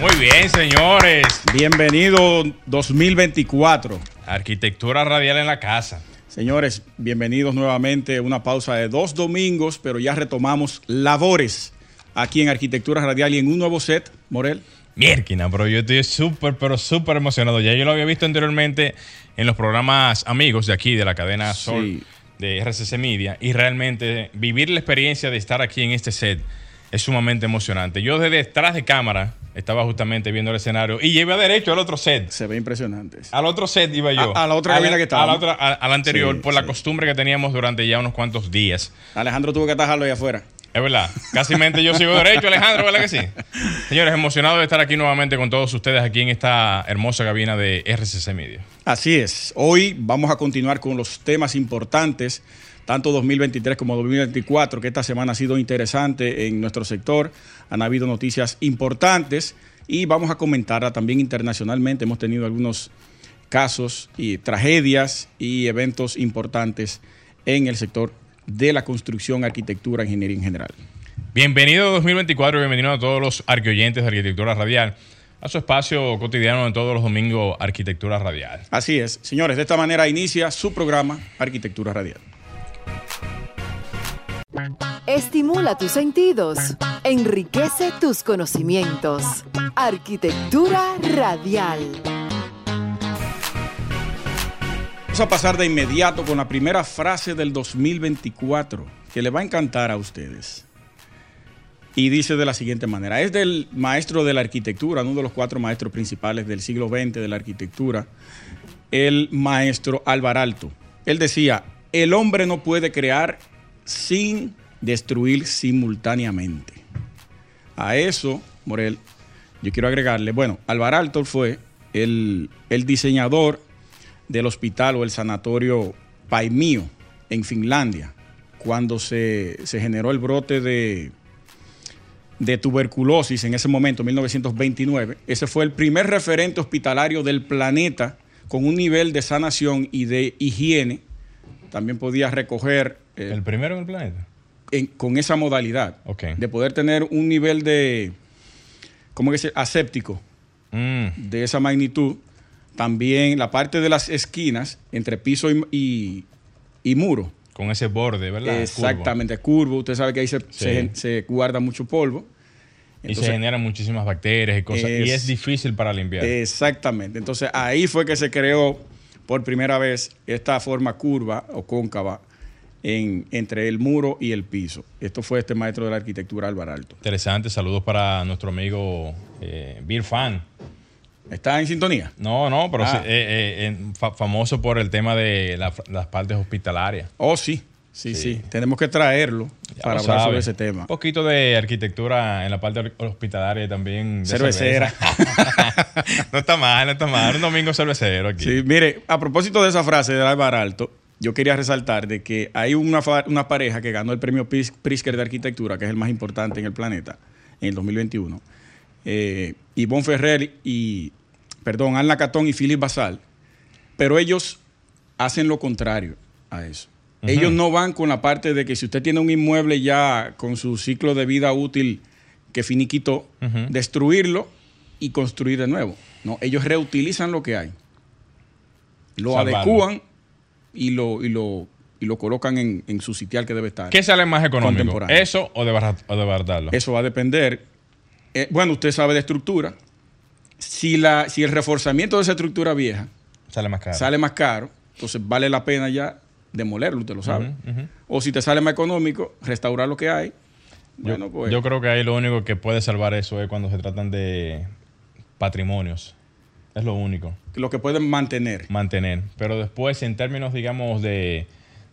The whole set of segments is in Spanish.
Muy bien, señores. Bienvenido 2024. Arquitectura radial en la casa. Señores, bienvenidos nuevamente. Una pausa de dos domingos, pero ya retomamos labores aquí en Arquitectura Radial y en un nuevo set, Morel. Mierquina, pero yo estoy súper, pero súper emocionado. Ya yo lo había visto anteriormente en los programas amigos de aquí, de la cadena Sol Sí. de RCC Media. Y realmente vivir la experiencia de estar aquí en este set es sumamente emocionante. Yo desde detrás de cámara estaba justamente viendo el escenario y llevé derecho al otro set. Se ve impresionante. Al otro set iba yo. A- a la otra cabina que A la otra, a, a la anterior, Sí, por la costumbre que teníamos durante ya unos cuantos días. Alejandro tuvo que atajarlo ahí afuera. Es verdad. Casi mente yo sigo derecho, Alejandro, ¿verdad que sí? Señores, emocionado de estar aquí nuevamente con todos ustedes aquí en esta hermosa cabina de RCC Media. Así es. Hoy vamos a continuar con los temas importantes, tanto 2023 como 2024, que esta semana ha sido interesante en nuestro sector. Han habido noticias importantes y vamos a comentarla también internacionalmente. Hemos tenido algunos casos y tragedias y eventos importantes en el sector de la construcción, arquitectura, ingeniería en general. Bienvenido 2024 y bienvenido a todos los arqueoyentes de Arquitectura Radial, a su espacio cotidiano de todos los domingos Arquitectura Radial. Así es. Señores, de esta manera inicia su programa Arquitectura Radial. Estimula tus sentidos. Enriquece tus conocimientos. Arquitectura radial. Vamos a pasar de inmediato con la primera frase del 2024, que le va a encantar a ustedes. Y dice de la siguiente manera, es del maestro de la arquitectura, uno de los cuatro maestros principales del siglo XX de la arquitectura, el maestro Alvaralto. Él decía, el hombre no puede crear sin destruir simultáneamente. A eso, Morel, yo quiero agregarle, bueno, Alvaralto fue el, el diseñador del hospital o el sanatorio Paimio en Finlandia, cuando se, se generó el brote de, de tuberculosis en ese momento, 1929. Ese fue el primer referente hospitalario del planeta con un nivel de sanación y de higiene. También podía recoger eh, ¿El primero en el planeta? en- con esa modalidad de poder tener un nivel de, ¿cómo que se? Aséptico Mm, de esa magnitud. También la parte de las esquinas entre piso y, y- y muro. con ese borde, ¿verdad? Exactamente, curvo. Usted sabe que ahí se, se- se guarda mucho polvo. Y se generan muchísimas bacterias y cosas. y es difícil para limpiar. Exactamente. Entonces ahí fue que se creó por primera vez esta forma curva o cóncava en- entre el muro y el piso. Esto fue este maestro de la arquitectura Álvaro Alto. Interesante. Saludos para nuestro amigo eh, Beer Fan. ¿Está en sintonía? No, no, pero Ah. sí, eh, eh, fa- famoso por el tema de la- las partes hospitalarias. Oh, sí. Sí, sí. Sí. Tenemos que traerlo Ya para hablar sobre ese tema. Un poquito de arquitectura en la parte hospitalaria también. de Cervecera. cerveza. no está mal, no está mal. Un domingo cervecero aquí. Sí, mire, a propósito de esa frase de Álvaro Alto, yo quería resaltar de que hay una, una pareja que ganó el premio Pris- Pritzker de arquitectura, que es el más importante en el planeta, en el 2021. Eh, Yvonne Ferrer y, perdón, Anna Catón y Philip Basal, pero ellos hacen lo contrario a eso. Ellos no van con la parte de que si usted tiene un inmueble ya con su ciclo de vida útil que finiquitó, Ujú. destruirlo y construir de nuevo. No, ellos reutilizan lo que hay lo Salvarlo. adecúan y lo, y lo, y lo colocan en, en su sitial que debe estar. ¿Qué sale más económico? ¿Eso o de, barra- o? Eso va a depender. eh, bueno, usted sabe de estructura. Si, la, si el reforzamiento de esa estructura vieja Sale más caro. sale más caro, entonces vale la pena ya demolerlo, usted lo sabe. O si te sale más económico, restaurar lo que hay. Yo, Bueno, pues yo creo que ahí lo único que puede salvar eso es cuando se tratan de patrimonios. Es lo único. lo que pueden mantener. Mantener. Pero después, en términos, digamos, de,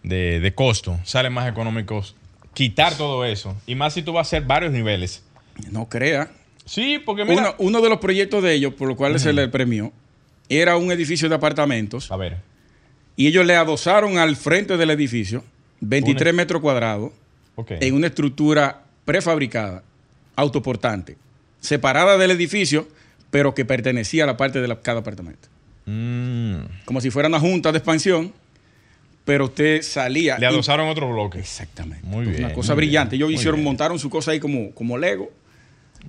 de, de costo, sale más económicos quitar todo eso. Y más si tú vas a hacer varios niveles. No crea. Sí, porque mira. Uno, uno de los proyectos de ellos, por lo cual se le premió, era un edificio de apartamentos A ver. Y ellos le adosaron al frente del edificio 23 Una- metros cuadrados en una estructura prefabricada, autoportante, separada del edificio, pero que pertenecía a la parte de la- cada apartamento. Mm. Como si fuera una junta de expansión, pero usted salía. Le y- adosaron otro bloque. Exactamente. Muy Una bien, cosa muy brillante. Ellos hicieron, bien. montaron su cosa ahí como, como Lego,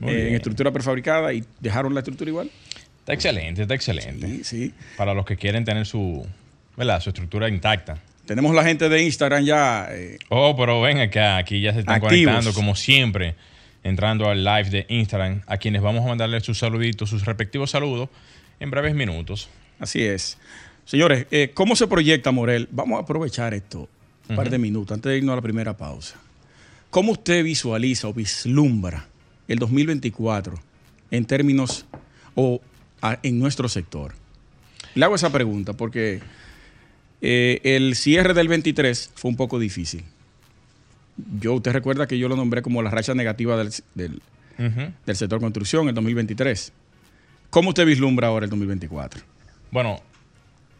eh, en estructura prefabricada y dejaron la estructura igual. Está excelente, está excelente. Sí, sí. Para los que quieren tener su, ¿verdad? su estructura intacta. Tenemos la gente de Instagram ya. eh, Oh, pero ven acá, aquí ya se están Activos. conectando como siempre, entrando al live de Instagram, a quienes vamos a mandarles sus saluditos, sus respectivos saludos en breves minutos. así es. Señores, eh, ¿cómo se proyecta Morel? Vamos a aprovechar esto un par de minutos antes de irnos a la primera pausa. ¿Cómo usted visualiza o vislumbra el 2024 en términos o a- en nuestro sector? Le hago esa pregunta porque eh, el cierre del 23 fue un poco difícil. Yo, usted recuerda que yo lo nombré como la racha negativa del, del- Ujú. del sector construcción el 2023. ¿Cómo usted vislumbra ahora el 2024? Bueno,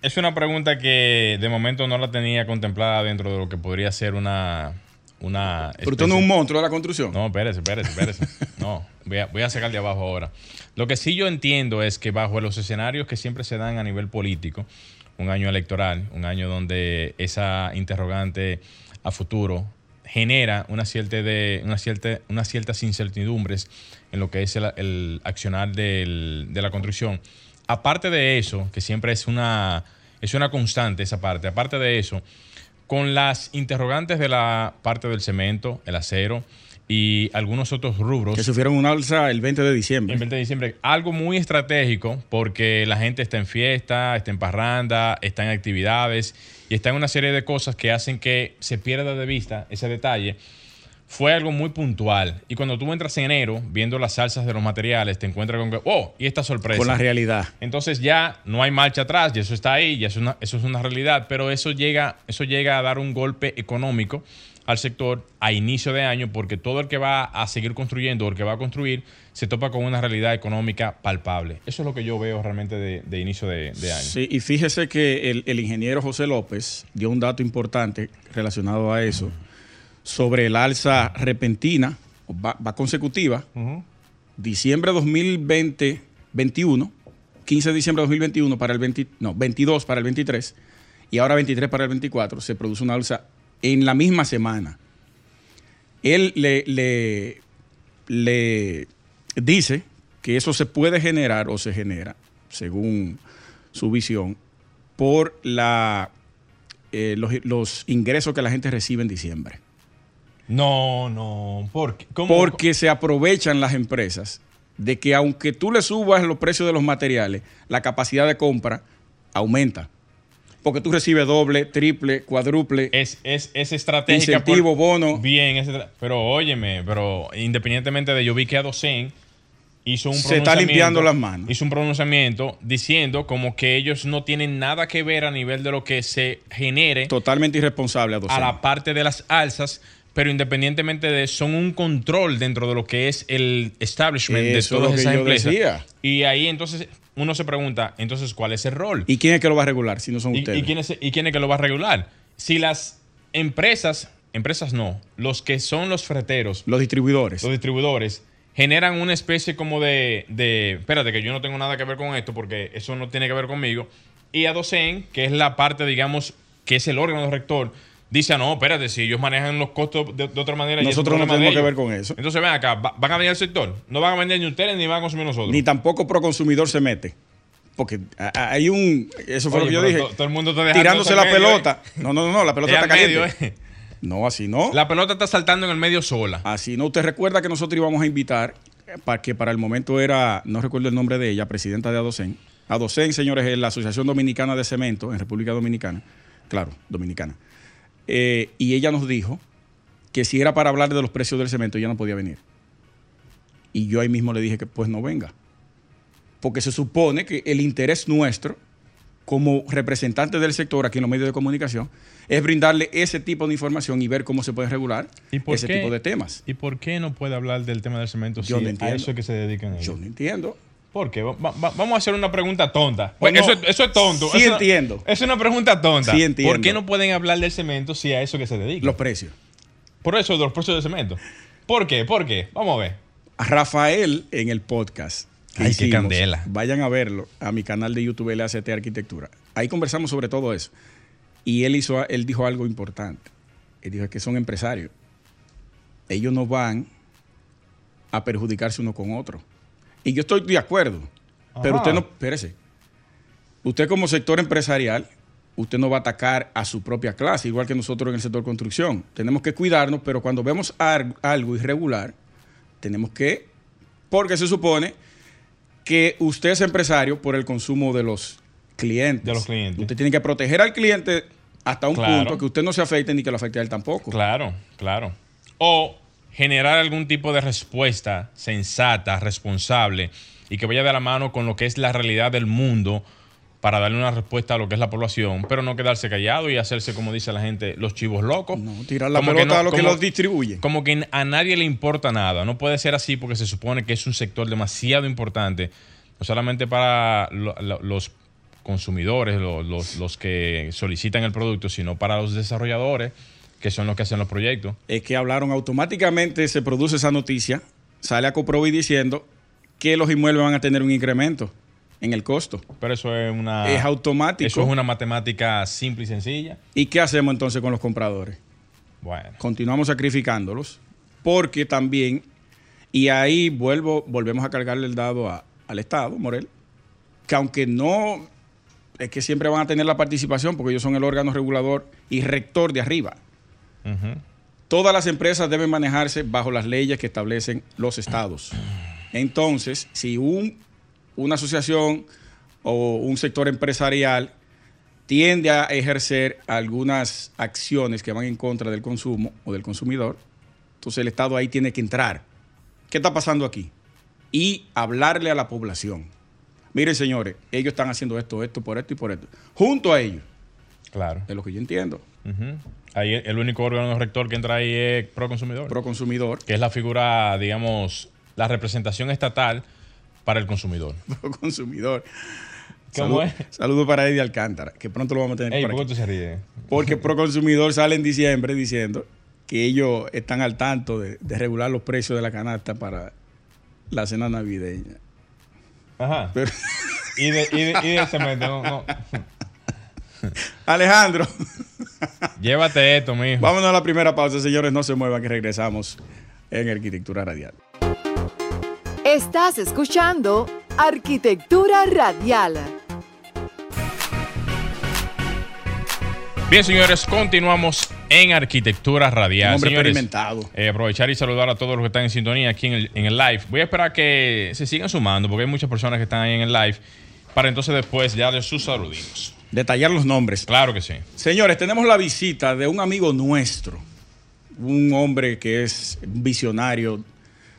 es una pregunta que de momento no la tenía contemplada dentro de lo que podría ser una... una Pero usted no es un monstruo de la construcción. No, espérese, espérese, espérese. No, voy a, voy a sacar de abajo ahora. Lo que sí yo entiendo es que bajo los escenarios que siempre se dan a nivel político, un año electoral, un año donde esa interrogante a futuro genera una cierta de una cierta unas ciertas incertidumbres en lo que es el, accionar de la construcción. Aparte de eso, que siempre es una es una constante esa parte. Aparte de eso, con las interrogantes de la parte del cemento, el acero y algunos otros rubros. Que sufrieron un alza el 20 de diciembre. En 20 de diciembre, algo muy estratégico porque la gente está en fiesta, está en parranda, está en actividades y está en una serie de cosas que hacen que se pierda de vista ese detalle. Fue algo muy puntual. Y cuando tú entras en enero, viendo las salsas de los materiales, te encuentras con que, oh, y esta sorpresa. Con la realidad. Entonces ya no hay marcha atrás, y eso está ahí, ya eso es una, eso es una realidad, pero eso llega, eso llega a dar un golpe económico al sector a inicio de año, porque todo el que va a seguir construyendo o el que va a construir se topa con una realidad económica palpable. Eso es lo que yo veo realmente de, de inicio de, de año. Sí, y fíjese que el, el ingeniero José López dio un dato importante relacionado a eso sobre el alza repentina, o va, va consecutiva, diciembre 2020, 21, 15 de diciembre de 2021 para el 20, no, 22 para el 23 y ahora 23 para el 24, se produce una alza en la misma semana. Él le, le, le dice que eso se puede generar o se genera, según su visión, por la, eh, los, los ingresos que la gente recibe en diciembre. No, no, ¿por qué? ¿Cómo? Porque se aprovechan las empresas de que aunque tú le subas los precios de los materiales, la capacidad de compra aumenta. Porque tú recibes doble, triple, cuádruple. es, es, es estratégica. Incentivo, bono. Bien, es pero óyeme, pero independientemente de yo vi que Adocen hizo un Se está limpiando las manos. Hizo un pronunciamiento diciendo como que ellos no tienen nada que ver a nivel de lo que se genere Totalmente irresponsable a a la parte de las alzas, pero independientemente de son un control dentro de lo que es el establishment de Eso todas esas empresas. Y ahí entonces uno se pregunta, entonces, ¿cuál es el rol? ¿Y quién es que lo va a regular si no son ¿Y, ustedes? y quién es, ¿Y quién es que lo va a regular? Si las empresas, empresas no, los que son los freteros, Los distribuidores. los distribuidores, generan una especie como de, de, espérate, que yo no tengo nada que ver con esto porque eso no tiene que ver conmigo. Y Adocen, que es la parte, digamos, que es el órgano rector, dice, ah, no, espérate, si ellos manejan los costos de, de otra manera. Nosotros no tenemos que ver con eso. Entonces, ven acá, ¿va- ¿van a venir al sector? No van a vender ni ustedes ni van a consumir nosotros. Ni tampoco pro consumidor se mete. Porque hay un. Eso fue Oye, lo que yo dije. to- todo el mundo está tirándose la medio, pelota. No, no, no, no, la pelota Es está caliente. eh. No, así no. La pelota está saltando en el medio sola. Así no. Usted recuerda que nosotros íbamos a invitar, eh, para que para el momento era, no recuerdo el nombre de ella, presidenta de Adocen. Adocen, señores, es la Asociación Dominicana de Cemento en República Dominicana. Claro, dominicana. Eh, y ella nos dijo que si era para hablar de los precios del cemento, ella no podía venir. Y yo ahí mismo le dije que pues no venga. Porque se supone que el interés nuestro como representante del sector aquí en los medios de comunicación, es brindarle ese tipo de información y ver cómo se puede regular ese tipo de temas. ¿Y por qué no puede hablar del tema del cemento Yo si no a eso es que se dedican ellos? Yo no entiendo. ¿Por qué? Va- va- vamos a hacer una pregunta tonta. Pues no. eso, es- eso es tonto. Sí Eso- entiendo. Es una pregunta tonta. Sí entiendo. ¿Por qué no pueden hablar del cemento si a eso que se dedican? Los precios. Por eso los precios del cemento. ¿Por qué? ¿Por qué? Vamos a ver. A Rafael en el podcast. que Ay, qué candela. Vayan a verlo a mi canal de YouTube LACT Arquitectura. Ahí conversamos sobre todo eso. Y él, hizo, él dijo algo importante. Él dijo que son empresarios. Ellos no van a perjudicarse uno con otro. Y yo estoy de acuerdo. Pero usted no, espérese. Usted como sector empresarial, usted no va a atacar a su propia clase, igual que nosotros en el sector construcción. Tenemos que cuidarnos, pero cuando vemos algo irregular, tenemos que, porque se supone que usted es empresario por el consumo de los clientes. De los clientes. Usted tiene que proteger al cliente hasta un Claro. punto que usted no se afecte ni que lo afecte a él tampoco. Claro, claro. O generar algún tipo de respuesta sensata, responsable y que vaya de la mano con lo que es la realidad del mundo para darle una respuesta a lo que es la población, pero no quedarse callado y hacerse, como dice la gente, los chivos locos. No, tirar la Como que pelota no- a los que los distribuye. Como que a nadie le importa nada. No puede ser así porque se supone que es un sector demasiado importante, no solamente para lo- lo- los consumidores, lo- los, los que solicitan el producto, sino para los desarrolladores, que son los que hacen los proyectos. es que hablaron automáticamente, se produce esa noticia, sale a Coprovi diciendo que los inmuebles van a tener un incremento en el costo. Pero eso es una. es automático. Eso es una matemática simple y sencilla. ¿Y qué hacemos entonces con los compradores? Bueno. Continuamos sacrificándolos porque también, y ahí vuelvo, volvemos a cargarle el dado a- al Estado, Morel, que aunque no, es que siempre van a tener la participación porque ellos son el órgano regulador y rector de arriba. Todas las empresas deben manejarse bajo las leyes que establecen los estados. Entonces, si un, una asociación o un sector empresarial tiende a ejercer algunas acciones que van en contra del consumo o del consumidor, entonces el Estado ahí tiene que entrar. ¿Qué está pasando aquí? Y hablarle a la población. Miren, señores, ellos están haciendo esto, esto, por esto y por esto. Junto a ellos, Claro. es lo que yo entiendo. Ahí el único órgano rector que entra ahí es pro consumidor. pro consumidor, que es la figura, digamos, la representación estatal para el consumidor. pro consumidor. ¿Cómo Salud- es? Saludo para Eddie Alcántara, que pronto lo vamos a tener Ey, por ¿por aquí. qué tú se ríes? Porque Proconsumidor sale en diciembre diciendo que ellos están al tanto de, de regular los precios de la canasta para la cena navideña. Ajá. Pero- Y, de, y, de, y del cemento. No, no. Alejandro, Llévate esto, mijo. vámonos a la primera pausa, señores. No se muevan, que regresamos en Arquitectura Radial. Estás escuchando Arquitectura Radial. Bien, señores, continuamos en Arquitectura Radial. Un hombre Señores, experimentado. eh, aprovechar y saludar a todos los que están en sintonía aquí en el, en el live. Voy a esperar que se sigan sumando porque hay muchas personas que están ahí en el live para entonces después darles sus saluditos. Detallar los nombres. Claro que sí. Señores, tenemos la visita de un amigo nuestro, un hombre que es visionario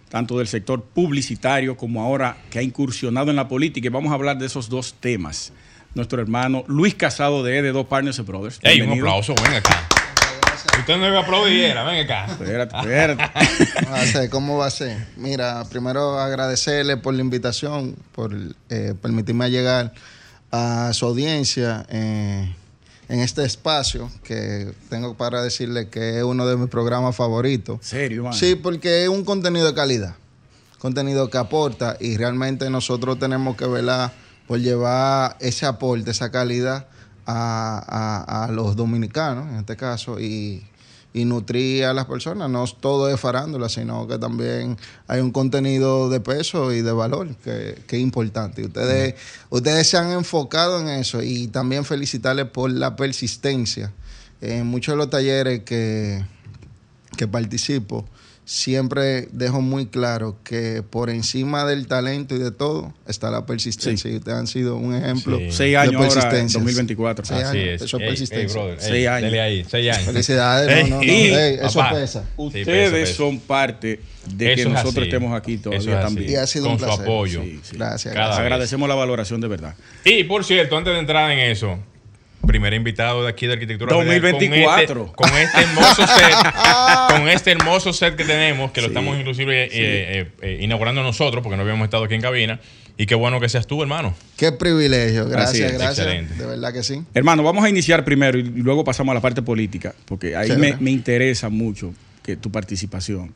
tanto del sector publicitario como ahora que ha incursionado en la política y vamos a hablar de esos dos temas. Nuestro hermano Luis Casado de ED2 Partners and Brothers. Ey, un aplauso, ven acá. Usted no me aplaudiera, ven acá. Espérate, espérate. Va a ser, ¿Cómo va a ser? Mira, primero agradecerle por la invitación, por eh, permitirme llegar a su audiencia eh, en este espacio que tengo para decirle que es uno de mis programas favoritos. Serio. Sí, porque es un contenido de calidad, contenido que aporta y realmente nosotros tenemos que velar por llevar ese aporte, esa calidad a, a- a los dominicanos, en este caso, y, y nutrir a las personas. No todo es farándula, sino que también hay un contenido de peso y de valor que, que es importante. Ustedes, ustedes se han enfocado en eso y también felicitarles por la persistencia. En muchos de los talleres que, que participo, siempre dejo muy claro que por encima del talento y de todo está la persistencia. Sí. Y ustedes han sido un ejemplo Sí. Seis de años ahora en persistencia. 2024. Seis Así años, es. eso es Ey, ey, persistencia. brother, ey, Seis años. Dele ahí, seis años. Felicidades, no, no, no. Eso papá. pesa. Sí, Ustedes pesa, pesa. son parte de Eso que es nosotros así. estemos aquí todavía es también. Y ha sido Con un su placer. apoyo. Sí, sí. Gracias, Cada gracias. vez. Agradecemos la valoración de verdad. Y por cierto, antes de entrar en eso, primer invitado de aquí de Arquitectura Radial 2024. Con este, con este hermoso set, con este hermoso set que tenemos, que lo estamos inclusive eh, eh, eh, inaugurando nosotros, porque no habíamos estado aquí en cabina. Y qué bueno que seas tú, hermano. Qué privilegio. Gracias, gracias. Excelente. De verdad que sí. Hermano, vamos a iniciar primero y luego pasamos a la parte política, porque ahí me, me interesa mucho que tu participación.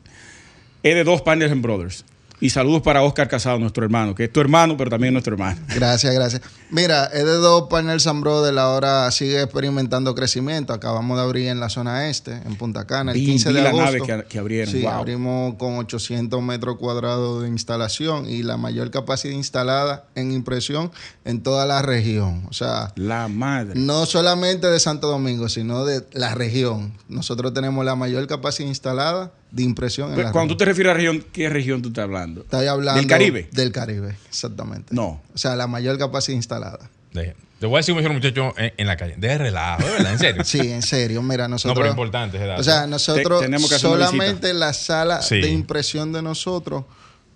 Es de dos Partners and Brothers. Y saludos para Oscar Casado, nuestro hermano, que es tu hermano, pero también nuestro hermano. Gracias, gracias. Mira, es de dos Partners and Brothers, ahora sigue experimentando crecimiento. Acabamos de abrir en la zona este, en Punta Cana, el Vi- 15 vi de la agosto. nave que- que abrieron, Sí, wow. abrimos con 800 metros cuadrados de instalación y la mayor capacidad instalada en impresión en toda la región. O sea, La madre. no solamente de Santo Domingo, sino de la región. Nosotros tenemos la mayor capacidad instalada de impresión en Pero la Cuando tú te refieres a región, ¿qué región tú estás hablando? Estoy hablando ¿Del Caribe? Del Caribe, exactamente. No. O sea, la mayor capacidad instalada. De- Te voy a decir, un muchacho en, en la calle. De relajo, verdad, en serio. Sí, en serio, mira, nosotros. No, pero importante dato. O sea, nosotros Te- tenemos que hacer una solamente la sala Sí. de impresión de nosotros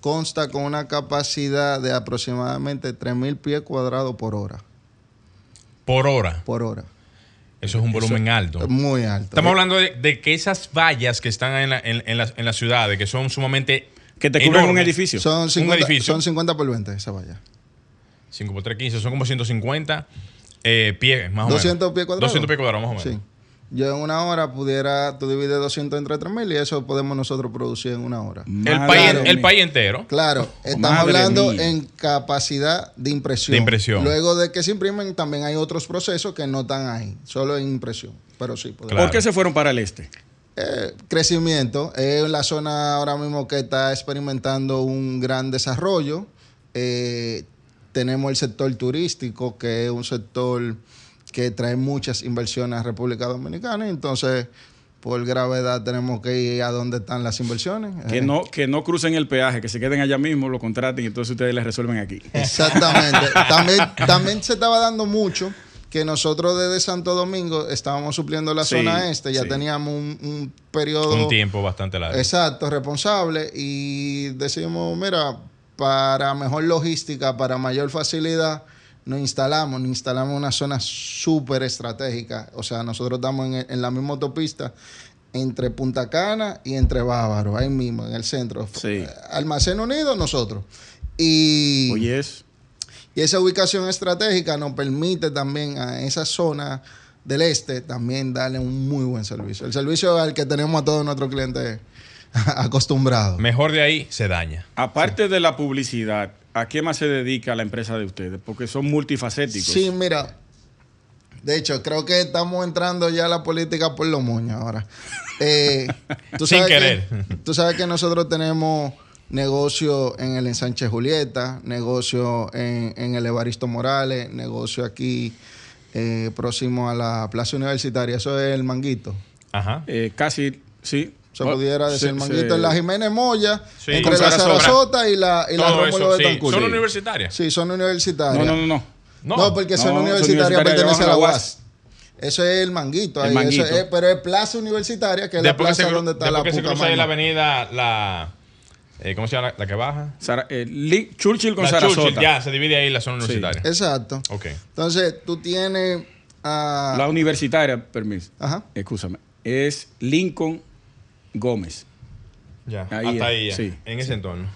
consta con una capacidad de aproximadamente 3000 pies cuadrados por hora. Por hora. Por hora. Eso es un volumen alto. Muy alto. Estamos hablando de, de que esas vallas que están en, la- en, en las, en las ciudades, que son sumamente. Que te cubren un edificio. son 50, edificio. son 50 por 20 esa valla. 5 por 3, 15, son como 150 eh, pies, más o 200 menos. pies cuadrados. 200 pies cuadrados, más o menos. Sí. Yo en una hora pudiera, tú divides 200 entre 3000 y eso podemos nosotros producir en una hora. El, país, mía. el país entero. Claro, estamos Madre hablando mía. en capacidad de impresión. De impresión. Luego de que se imprimen, también hay otros procesos que no están ahí, solo en impresión. Pero sí, podemos. Claro. ¿Por qué se fueron para el este? Eh, crecimiento. Es la zona ahora mismo que está experimentando un gran desarrollo. Eh, tenemos el sector turístico, que es un sector que trae muchas inversiones a República Dominicana. y Entonces, por gravedad, tenemos que ir a donde están las inversiones. Que no, que no crucen el peaje, que se queden allá mismo, lo contraten y entonces ustedes les resuelven aquí. Exactamente. también, también se estaba dando mucho que nosotros desde Santo Domingo estábamos supliendo la Sí, zona este, ya sí. teníamos un, un periodo Un tiempo bastante largo. exacto, responsable y decimos, mira, para mejor logística, para mayor facilidad, nos instalamos, nos instalamos una zona súper estratégica. O sea, nosotros estamos en, en la misma autopista entre Punta Cana y entre Bávaro, ahí mismo, en el centro. Sí. Almacén Unido, nosotros. Y, Oye, es. y esa ubicación estratégica nos permite también a esa zona del este también darle un muy buen servicio. El servicio al que tenemos a todos nuestros clientes acostumbrados. Mejor de ahí se daña. Aparte de la publicidad, ¿a qué más se dedica la empresa de ustedes? Porque son multifacéticos. Sí, mira. De hecho, creo que estamos entrando ya a la política por los moños ahora. Eh, tú Sin sabes que- querer. tú sabes que nosotros tenemos negocio en el ensanche Julieta, negocio en, en el Evaristo Morales, negocio aquí eh, próximo a la Plaza Universitaria. Eso es el Manguito. Ajá. Eh, casi, sí. Se pudiera decir Manguito se- en la Jiménez Moya, Sí. entre Con la Sarasota. Y la, y la Rómulo eso, sí. Betancourt. ¿Son Sí. universitarias? Sí, son universitarias. No, no, no, no. No, porque son No, son universitarias, pertenece a la la UAS. Eso es el manguito. El ahí, Manguito. eso es- pero es plaza universitaria, que es la Después se, plaza donde está la se cruza ahí la avenida, la. eh, ¿Cómo se llama la, la que baja? Sara- eh, Churchill con la Sarasota. Churchill, ya, se divide ahí la zona universitaria. Exacto. Ok. Entonces, tú tienes. La universitaria, permiso. Ajá. Escúchame. Es Lincoln Gómez. Ya. Ahí Hasta ahí, ya, sí. en ese entorno.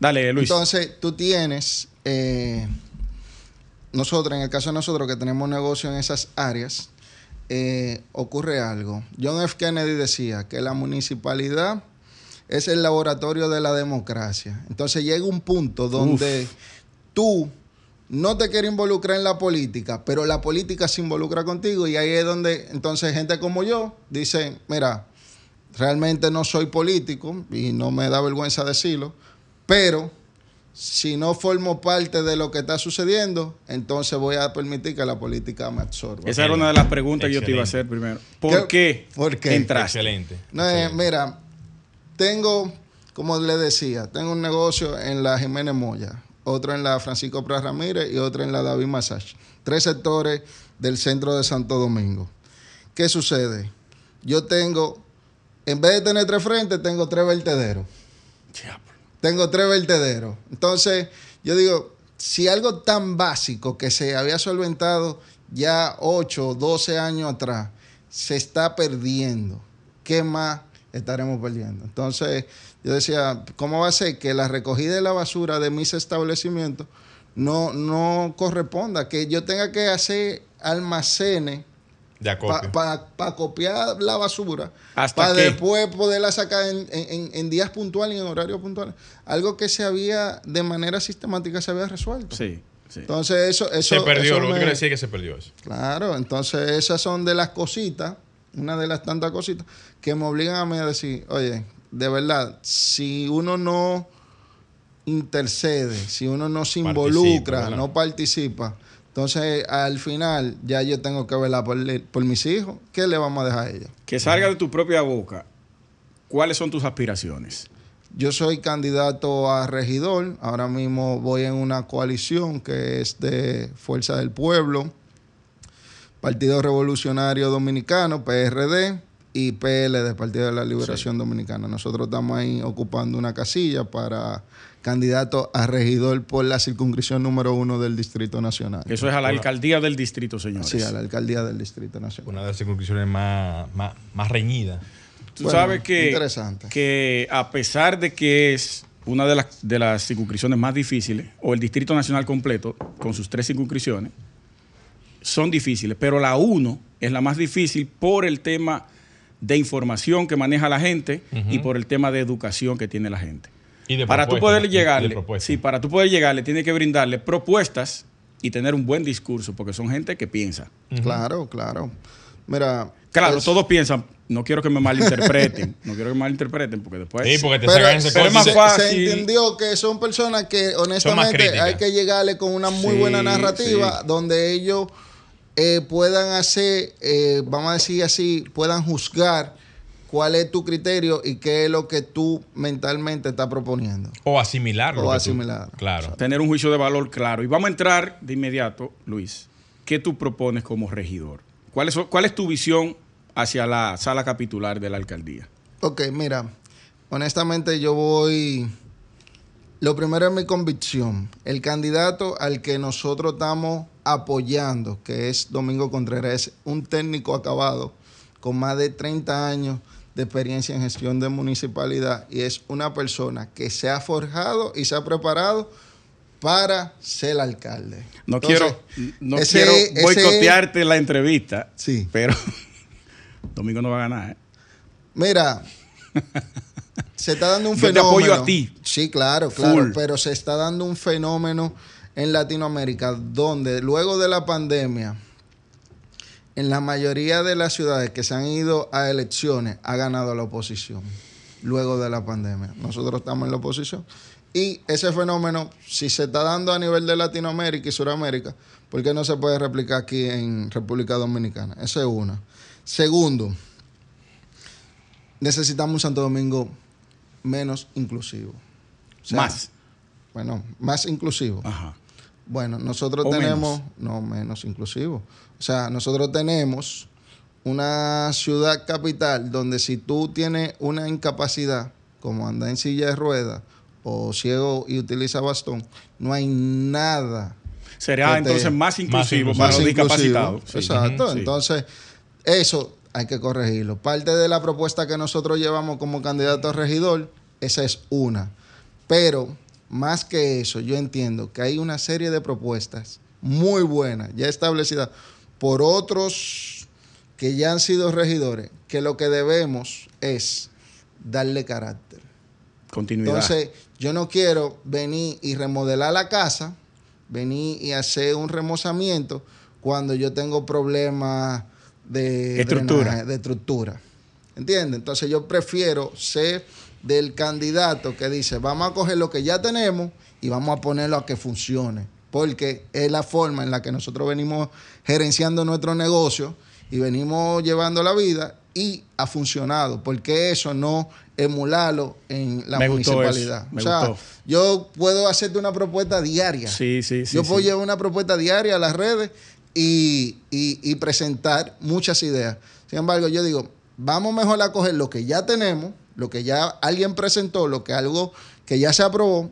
Dale, Luis. Entonces, tú tienes. eh, nosotros, en el caso de nosotros que tenemos negocio en esas áreas, eh, ocurre algo. John F. Kennedy decía que la municipalidad es el laboratorio de la democracia. Entonces llega un punto donde tú no te quieres involucrar en la política, pero la política se involucra contigo y ahí es donde entonces gente como yo dice, mira, realmente no soy político y no me da vergüenza decirlo, pero si no formo parte de lo que está sucediendo, entonces voy a permitir que la política me absorba. Esa era una de las preguntas que yo te iba a hacer primero. ¿Por qué, ¿Por qué? entraste? Excelente. No, eh, excelente. mira, tengo, como le decía, tengo un negocio en la Jiménez Moya, otro en la Francisco Pras Ramírez y otro en la David Massage. Tres sectores del centro de Santo Domingo. ¿Qué sucede? Yo tengo, en vez de tener tres frentes, tengo tres vertederos. Tengo tres vertederos. Entonces, yo digo, si algo tan básico que se había solventado ya 8, 12 años atrás, se está perdiendo, ¿qué más estaremos perdiendo? Entonces, yo decía, ¿cómo va a ser que la recogida de la basura de mis establecimientos no, no corresponda? Que yo tenga que hacer almacenes para copiar la basura, para después poderla sacar en, días puntuales y en horarios puntuales. Algo que se había, de manera sistemática, se había resuelto. Sí. Entonces, eso, eso. Se perdió, lo que quiere decir que se perdió eso. Claro, entonces, esas son de las cositas, una de las tantas cositas, que me obligan a mí a decir, oye, de verdad, si uno no intercede, si uno no se involucra, no participa, entonces, al final, ya yo tengo que velar por, por mis hijos. ¿Qué le vamos a dejar a ellos? Que salga de tu propia boca. ¿Cuáles son tus aspiraciones? Yo soy candidato a regidor. Ahora mismo voy en una coalición que es de Fuerza del Pueblo, Partido Revolucionario Dominicano, PRD, y PL, Partido de la Liberación Dominicana. Nosotros estamos ahí ocupando una casilla para candidato a regidor por la circunscripción número uno del Distrito Nacional. Eso es a la alcaldía del distrito, señores. Sí, a la alcaldía del Distrito Nacional. Una de las circunscripciones más, más, reñidas. Tú sabes que, que a pesar de que es una de las, de las circunscripciones más difíciles, o el Distrito Nacional completo, con sus tres circunscripciones, son difíciles, pero la uno es la más difícil por el tema de información que maneja la gente y por el tema de educación que tiene la gente para tú poder llegarle, sí, para tú poder llegarle, tiene que brindarle propuestas y tener un buen discurso, porque son gente que piensa. Claro, claro. Mira. Claro, todos piensan, no quiero que me malinterpreten, no quiero que me malinterpreten, porque después. Sí, porque te pero, ese es más fácil. Se entendió que son personas que, honestamente, hay que llegarle con una muy buena narrativa donde ellos eh, puedan hacer, eh, vamos a decir así, puedan juzgar cuál es tu criterio y qué es lo que tú mentalmente estás proponiendo. O asimilarlo. O asimilar. Claro. tener un juicio de valor claro. Y vamos a entrar de inmediato, Luis. ¿Qué tú propones como regidor? ¿Cuál es, cuál es tu visión hacia la sala capitular de la alcaldía? Ok, mira, honestamente yo voy... Lo primero es mi convicción. El candidato al que nosotros estamos apoyando, que es Domingo Contreras, es un técnico acabado con más de 30 años de experiencia en gestión de municipalidad y es una persona que se ha forjado y se ha preparado para ser alcalde. No quiero, no quiero boicotearte la entrevista, sí. pero Domingo no va a ganar. ¿eh? Mira, se está dando un fenómeno. Te apoyo a ti. Sí, claro, claro, pero se está dando un fenómeno en Latinoamérica donde luego de la pandemia en la mayoría de las ciudades que se han ido a elecciones ha ganado la oposición luego de la pandemia. Nosotros estamos en la oposición. Y ese fenómeno, si se está dando a nivel de Latinoamérica y Sudamérica, ¿por qué no se puede replicar aquí en República Dominicana? Esa es una. Segundo, necesitamos un Santo Domingo menos inclusivo. más. Bueno, más inclusivo. Ajá. Bueno, nosotros tenemos, no menos inclusivo. O sea, nosotros tenemos una ciudad capital donde si tú tienes una incapacidad, como andar en silla de ruedas o ciego y utiliza bastón, no hay nada. Será entonces más inclusivo para los discapacitados. Exacto. Entonces, eso hay que corregirlo. Parte de la propuesta que nosotros llevamos como candidato a regidor, esa es una. Pero más que eso, yo entiendo que hay una serie de propuestas muy buenas, ya establecidas por otros que ya han sido regidores, que lo que debemos es darle carácter. Continuidad. Entonces, yo no quiero venir y remodelar la casa, venir y hacer un remozamiento cuando yo tengo problemas de estructura. de estructura. ¿Entiendes? Entonces yo prefiero ser del candidato que dice, vamos a coger lo que ya tenemos y vamos a ponerlo a que funcione porque es la forma en la que nosotros venimos gerenciando nuestro negocio y venimos llevando la vida y ha funcionado. porque eso no emularlo en la Me gustó municipalidad? eso, me o sea, gustó. yo puedo hacerte una propuesta diaria. Sí, sí, sí. yo puedo sí. llevar una propuesta diaria a las redes y, y- y presentar muchas ideas. Sin embargo, yo digo, vamos mejor a coger lo que ya tenemos, lo que ya alguien presentó, lo que algo que ya se aprobó,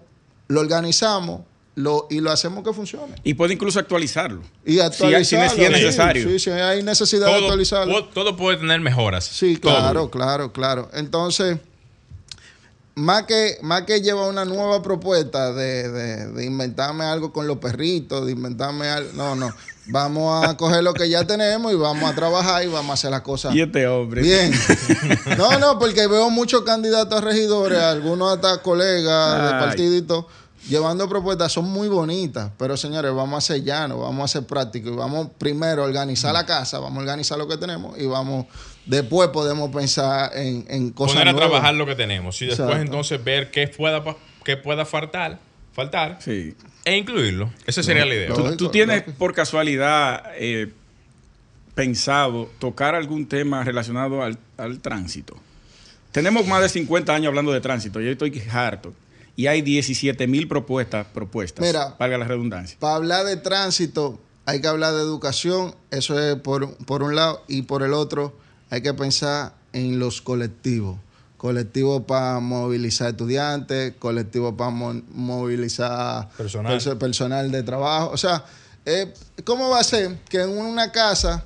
lo organizamos lo, y lo hacemos que funcione. Y puede incluso actualizarlo. Y Si hay- actualizarlo. si es necesario. Sí, sí, hay necesidad de Todo, actualizarlo. po- todo puede tener mejoras. Sí, Todo. claro, claro, claro. Entonces, más que, más que lleva una nueva propuesta de, de- de inventarme algo con los perritos, de inventarme algo. No, no. Vamos a coger lo que ya tenemos y vamos a trabajar y vamos a hacer las cosas Y este hombre. bien. No, no, porque veo muchos candidatos a regidores, algunos hasta colegas de Ay. todo, llevando propuestas, son muy bonitas, pero señores, vamos a ser llanos, vamos a ser prácticos y vamos primero a organizar la casa, vamos a organizar lo que tenemos y vamos, después podemos pensar en, en cosas Poner a nuevas. trabajar lo que tenemos y después Exacto. entonces ver qué pueda, qué pueda faltar, faltar Sí. e incluirlo. Esa sería la idea. no. ¿Tú, Lógico, tú tienes lógico. por casualidad eh, pensado tocar algún tema relacionado al, al tránsito? Tenemos más de 50 años hablando de tránsito. Yo estoy harto. Y hay 17 mil propuestas, propuestas. Mira. valga la redundancia. Para hablar de tránsito hay que hablar de educación, eso es por, por un lado, y por el otro hay que pensar en los colectivos. Colectivos para movilizar estudiantes, colectivos para mo- movilizar Personal. perso- personal de trabajo. O sea, eh, ¿cómo va a ser que en una casa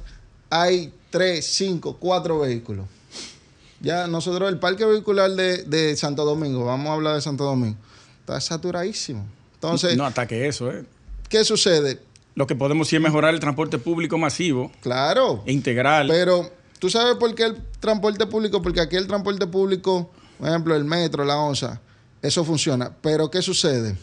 hay tres, cinco, cuatro vehículos? Ya nosotros, el parque vehicular de, de Santo Domingo, vamos a hablar de Santo Domingo, está saturadísimo. Entonces, no ataque eso. ¿eh? ¿qué sucede? Lo que podemos sí es mejorar el transporte público masivo Claro, e integral. pero tú sabes por qué el transporte público, porque aquí el transporte público, por ejemplo, el metro, la onza, eso funciona. Pero ¿qué sucede?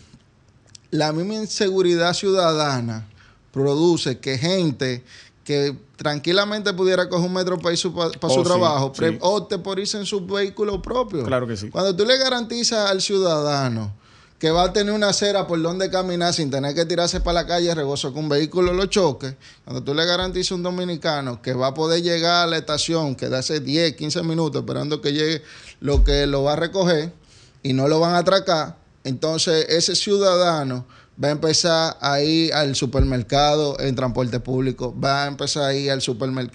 La misma inseguridad ciudadana produce que gente que tranquilamente pudiera coger un metro para ir su- para Oh, su sí, trabajo, sí. opte por irse en su vehículo propio. Claro que sí. Cuando tú le garantizas al ciudadano que va a tener una acera por donde caminar sin tener que tirarse para la calle regoso que un vehículo lo choque, cuando tú le garantizas a un dominicano que va a poder llegar a la estación, quedarse 10, 15 minutos esperando que llegue lo que lo va a recoger y no lo van a atracar, entonces ese ciudadano va a empezar a ir al supermercado en transporte público, va a empezar a ir al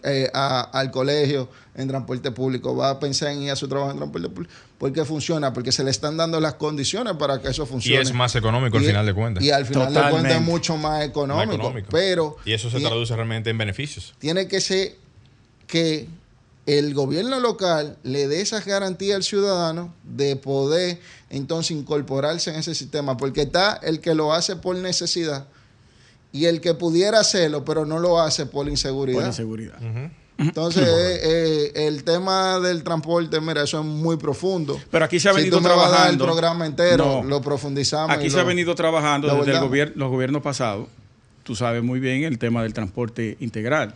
eh, a- al colegio en transporte público, va a pensar en ir a su trabajo en transporte público, porque funciona, porque se le están dando las condiciones para que eso Y funcione. es más económico al Y- final de cuentas. Y al final de cuentas es mucho más económico, Más económico. pero y eso se traduce realmente en beneficios. tiene que ser que el gobierno local le dé esas garantías al ciudadano de poder entonces incorporarse en ese sistema, porque está el que lo hace por necesidad y el que pudiera hacerlo, pero no lo hace por inseguridad. por inseguridad. Entonces, eh, eh, el tema del transporte, mira, eso es muy profundo. Pero aquí se ha si venido tú me vas a dar el trabajando. programa entero, No. lo profundizamos. Aquí se lo- ha venido trabajando desde el gobier- los gobiernos pasados. Tú sabes muy bien el tema del transporte integral.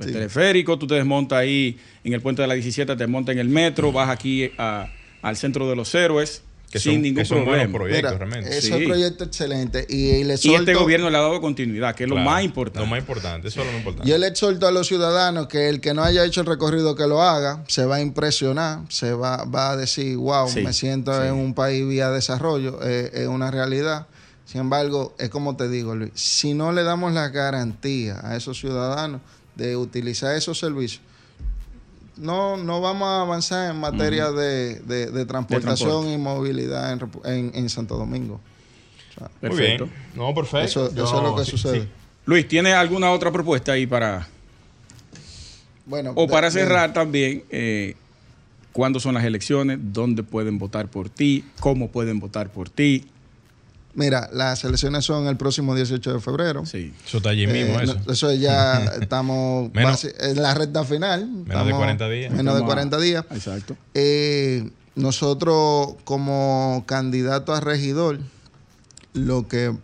El Sí. teleférico, tú te desmontas ahí en el puente de la 17, te montas en el metro, vas aquí a- al centro de los héroes Que sin son, ningún que son buenos problema. proyectos Mira, realmente. eso Sí. es un proyecto excelente. Y, le Y este gobierno le ha dado continuidad, que es lo más importante. Lo más importante, eso es lo más importante. Yo le exhorto a los ciudadanos que el que no haya hecho el recorrido que lo haga, se va a impresionar, se va, va a decir, wow, Sí, me siento sí. en un país vía desarrollo, eh, es una realidad. Sin embargo, es como te digo, Luis, si no le damos la garantía a esos ciudadanos de utilizar esos servicios, no, no vamos a avanzar en materia de, de- de transportación transporte. y movilidad en, en- en Santo Domingo. Muy Perfecto. bien. No, perfecto. Eso, es lo que sí, sucede. sí. Luis, ¿tiene alguna otra propuesta ahí para... Bueno, O de- para cerrar también, eh, ¿cuándo son las elecciones? ¿Dónde pueden votar por ti? ¿Cómo pueden votar por ti? Mira, las elecciones son el próximo 18 de febrero. Sí. Eso está allí mismo, Eh, eso. no, eso ya estamos Menos- en la recta final. de Estamos 40 días. Menos de Estamos a- 40 días. Exacto. Eh, nosotros como candidato a regidor, lo que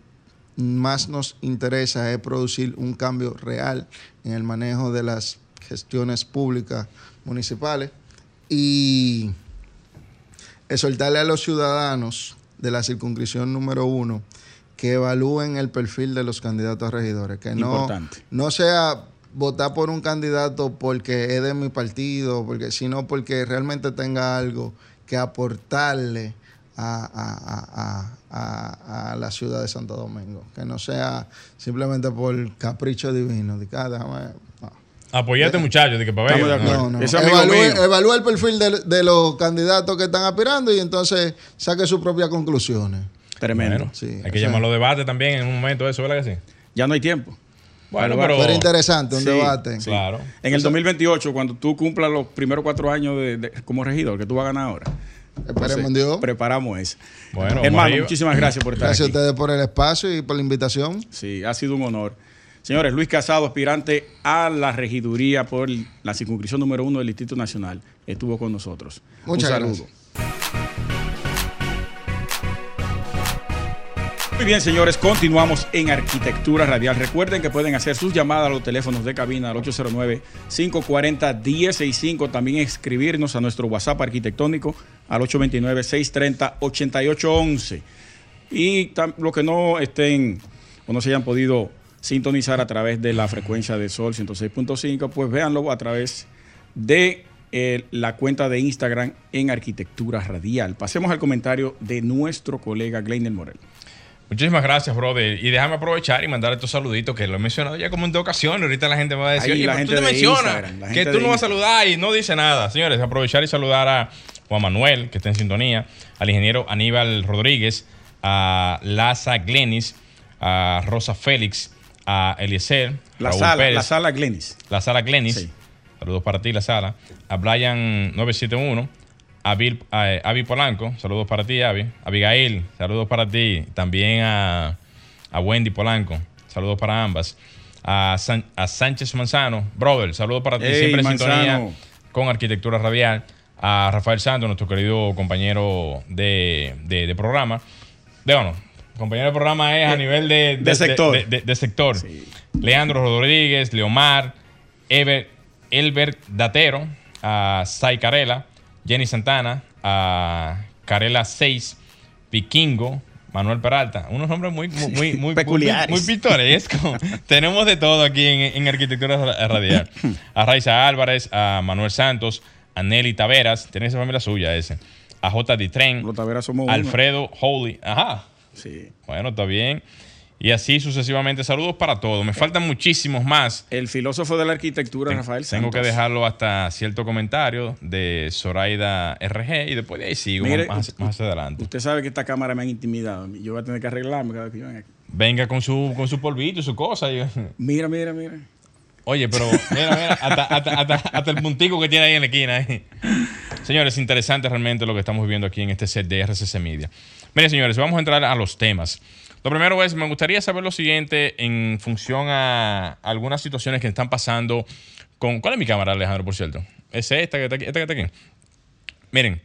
más nos interesa es producir un cambio real en el manejo de las gestiones públicas municipales y exhortarle a los ciudadanos de la circunscripción número uno que evalúen el perfil de los candidatos a regidores, que no, Importante. no sea votar por un candidato porque es de mi partido, porque sino porque realmente tenga algo que aportarle a, a, la ciudad de Santo Domingo. Que no sea simplemente por capricho divino. De, ah, déjame, Apoyate, muchachos, de que para ver. No, no. Evalúe, el perfil de, los candidatos que están aspirando y entonces saque sus propias conclusiones. Tremendo. hay que llamarlo debate también en un momento eso, ¿verdad que sí? Ya no hay tiempo. Bueno, pero, interesante, un debate. Claro. En el 2028, cuando tú cumplas los primeros cuatro años de, como regidor, que tú vas a ganar ahora. Esperemos Dios. Preparamos eso. Bueno, hermano, muchísimas gracias por estar Gracias a ustedes por el espacio y por la invitación. Sí, ha sido un honor. Señores, Luis Casado, aspirante a la regiduría por la circunscripción número uno del Distrito Nacional, estuvo con nosotros. Muchas un saludo. Muy bien, señores, continuamos en Arquitectura Radial. Recuerden que pueden hacer sus llamadas a los teléfonos de cabina al 809-540-1065. También escribirnos a nuestro WhatsApp arquitectónico al 829-630-8811. Y los que no estén o no se hayan podido sintonizar a través de la frecuencia de Sol 106.5, pues véanlo a través de eh, la cuenta de Instagram en Arquitectura Radial. Pasemos al comentario de nuestro colega Gleiner Morel. Muchísimas gracias, brother. Y déjame aprovechar y mandar estos saluditos que lo he mencionado ya como en dos ocasiones. Ahorita la gente va a decir, Ahí, la gente tú te mencionas que tú no vas a saludar y no dice nada. Señores, aprovechar y saludar a Juan Manuel, que está en sintonía, al ingeniero Aníbal Rodríguez, a Laza Glenis, a Rosa Félix, a Eliezer, la sala, La sala Glenis. La sala Glenis. Saludos para ti, la sala. A Brian 971. A Avi Polanco, saludos para ti, Avi. Abigail, saludos para ti. También a, Wendy Polanco, saludos para ambas. A, Sánchez Manzano, brother, saludos para ti. Siempre en sintonía con Arquitectura Radial. A Rafael Santos, nuestro querido compañero de, programa. De, bueno, compañero de programa es a nivel de, de, sector. De, sector. Leandro Rodríguez, Leomar, Ever, Elbert Datero, a Sai Carela, Jenny Santana, a Carela 6, Vikingo, Manuel Peralta. Unos nombres muy, muy, muy, peculiares. Muy, pintorescos. Tenemos de todo aquí en, Arquitectura Radial. A Raiza Álvarez, a Manuel Santos, a Nelly Taveras. Tiene esa familia suya ese. A J.D. Tren. Los Taveras somos Alfredo Holy. Ajá. Sí. Bueno, está bien. Y así sucesivamente. Saludos para todos. Me faltan muchísimos más. El filósofo de la arquitectura, Rafael Santos. Tengo que dejarlo hasta cierto comentario de Zoraida RG y después de ahí sigo más, adelante. Usted sabe que esta cámara me ha intimidado. Yo voy a tener que arreglarme cada vez que venga Venga con su, con su polvito y su cosa. Mira, mira, mira. Oye, pero mira, mira, hasta, el puntico que tiene ahí en la esquina. Señores, interesante realmente lo que estamos viviendo aquí en este set de RCC Media. Miren, señores, vamos a entrar a los temas. Lo primero es, me gustaría saber lo siguiente en función a algunas situaciones que están pasando con... ¿Cuál es mi cámara, Alejandro, por cierto? Es esta que está aquí. Esta que está aquí. Miren,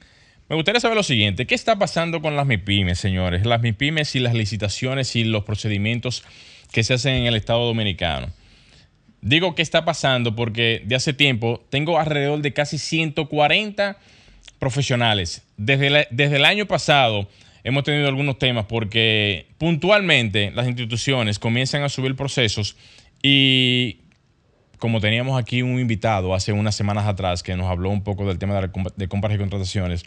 me gustaría saber lo siguiente. ¿Qué está pasando con las MIPIMES, señores? Las MIPIMES y las licitaciones y los procedimientos que se hacen en el Estado Dominicano. Digo qué está pasando porque de hace tiempo tengo alrededor de casi 140 profesionales. Desde, desde el año pasado hemos tenido algunos temas porque puntualmente las instituciones comienzan a subir procesos y como teníamos aquí un invitado hace unas semanas atrás que nos habló un poco del tema de, compras y contrataciones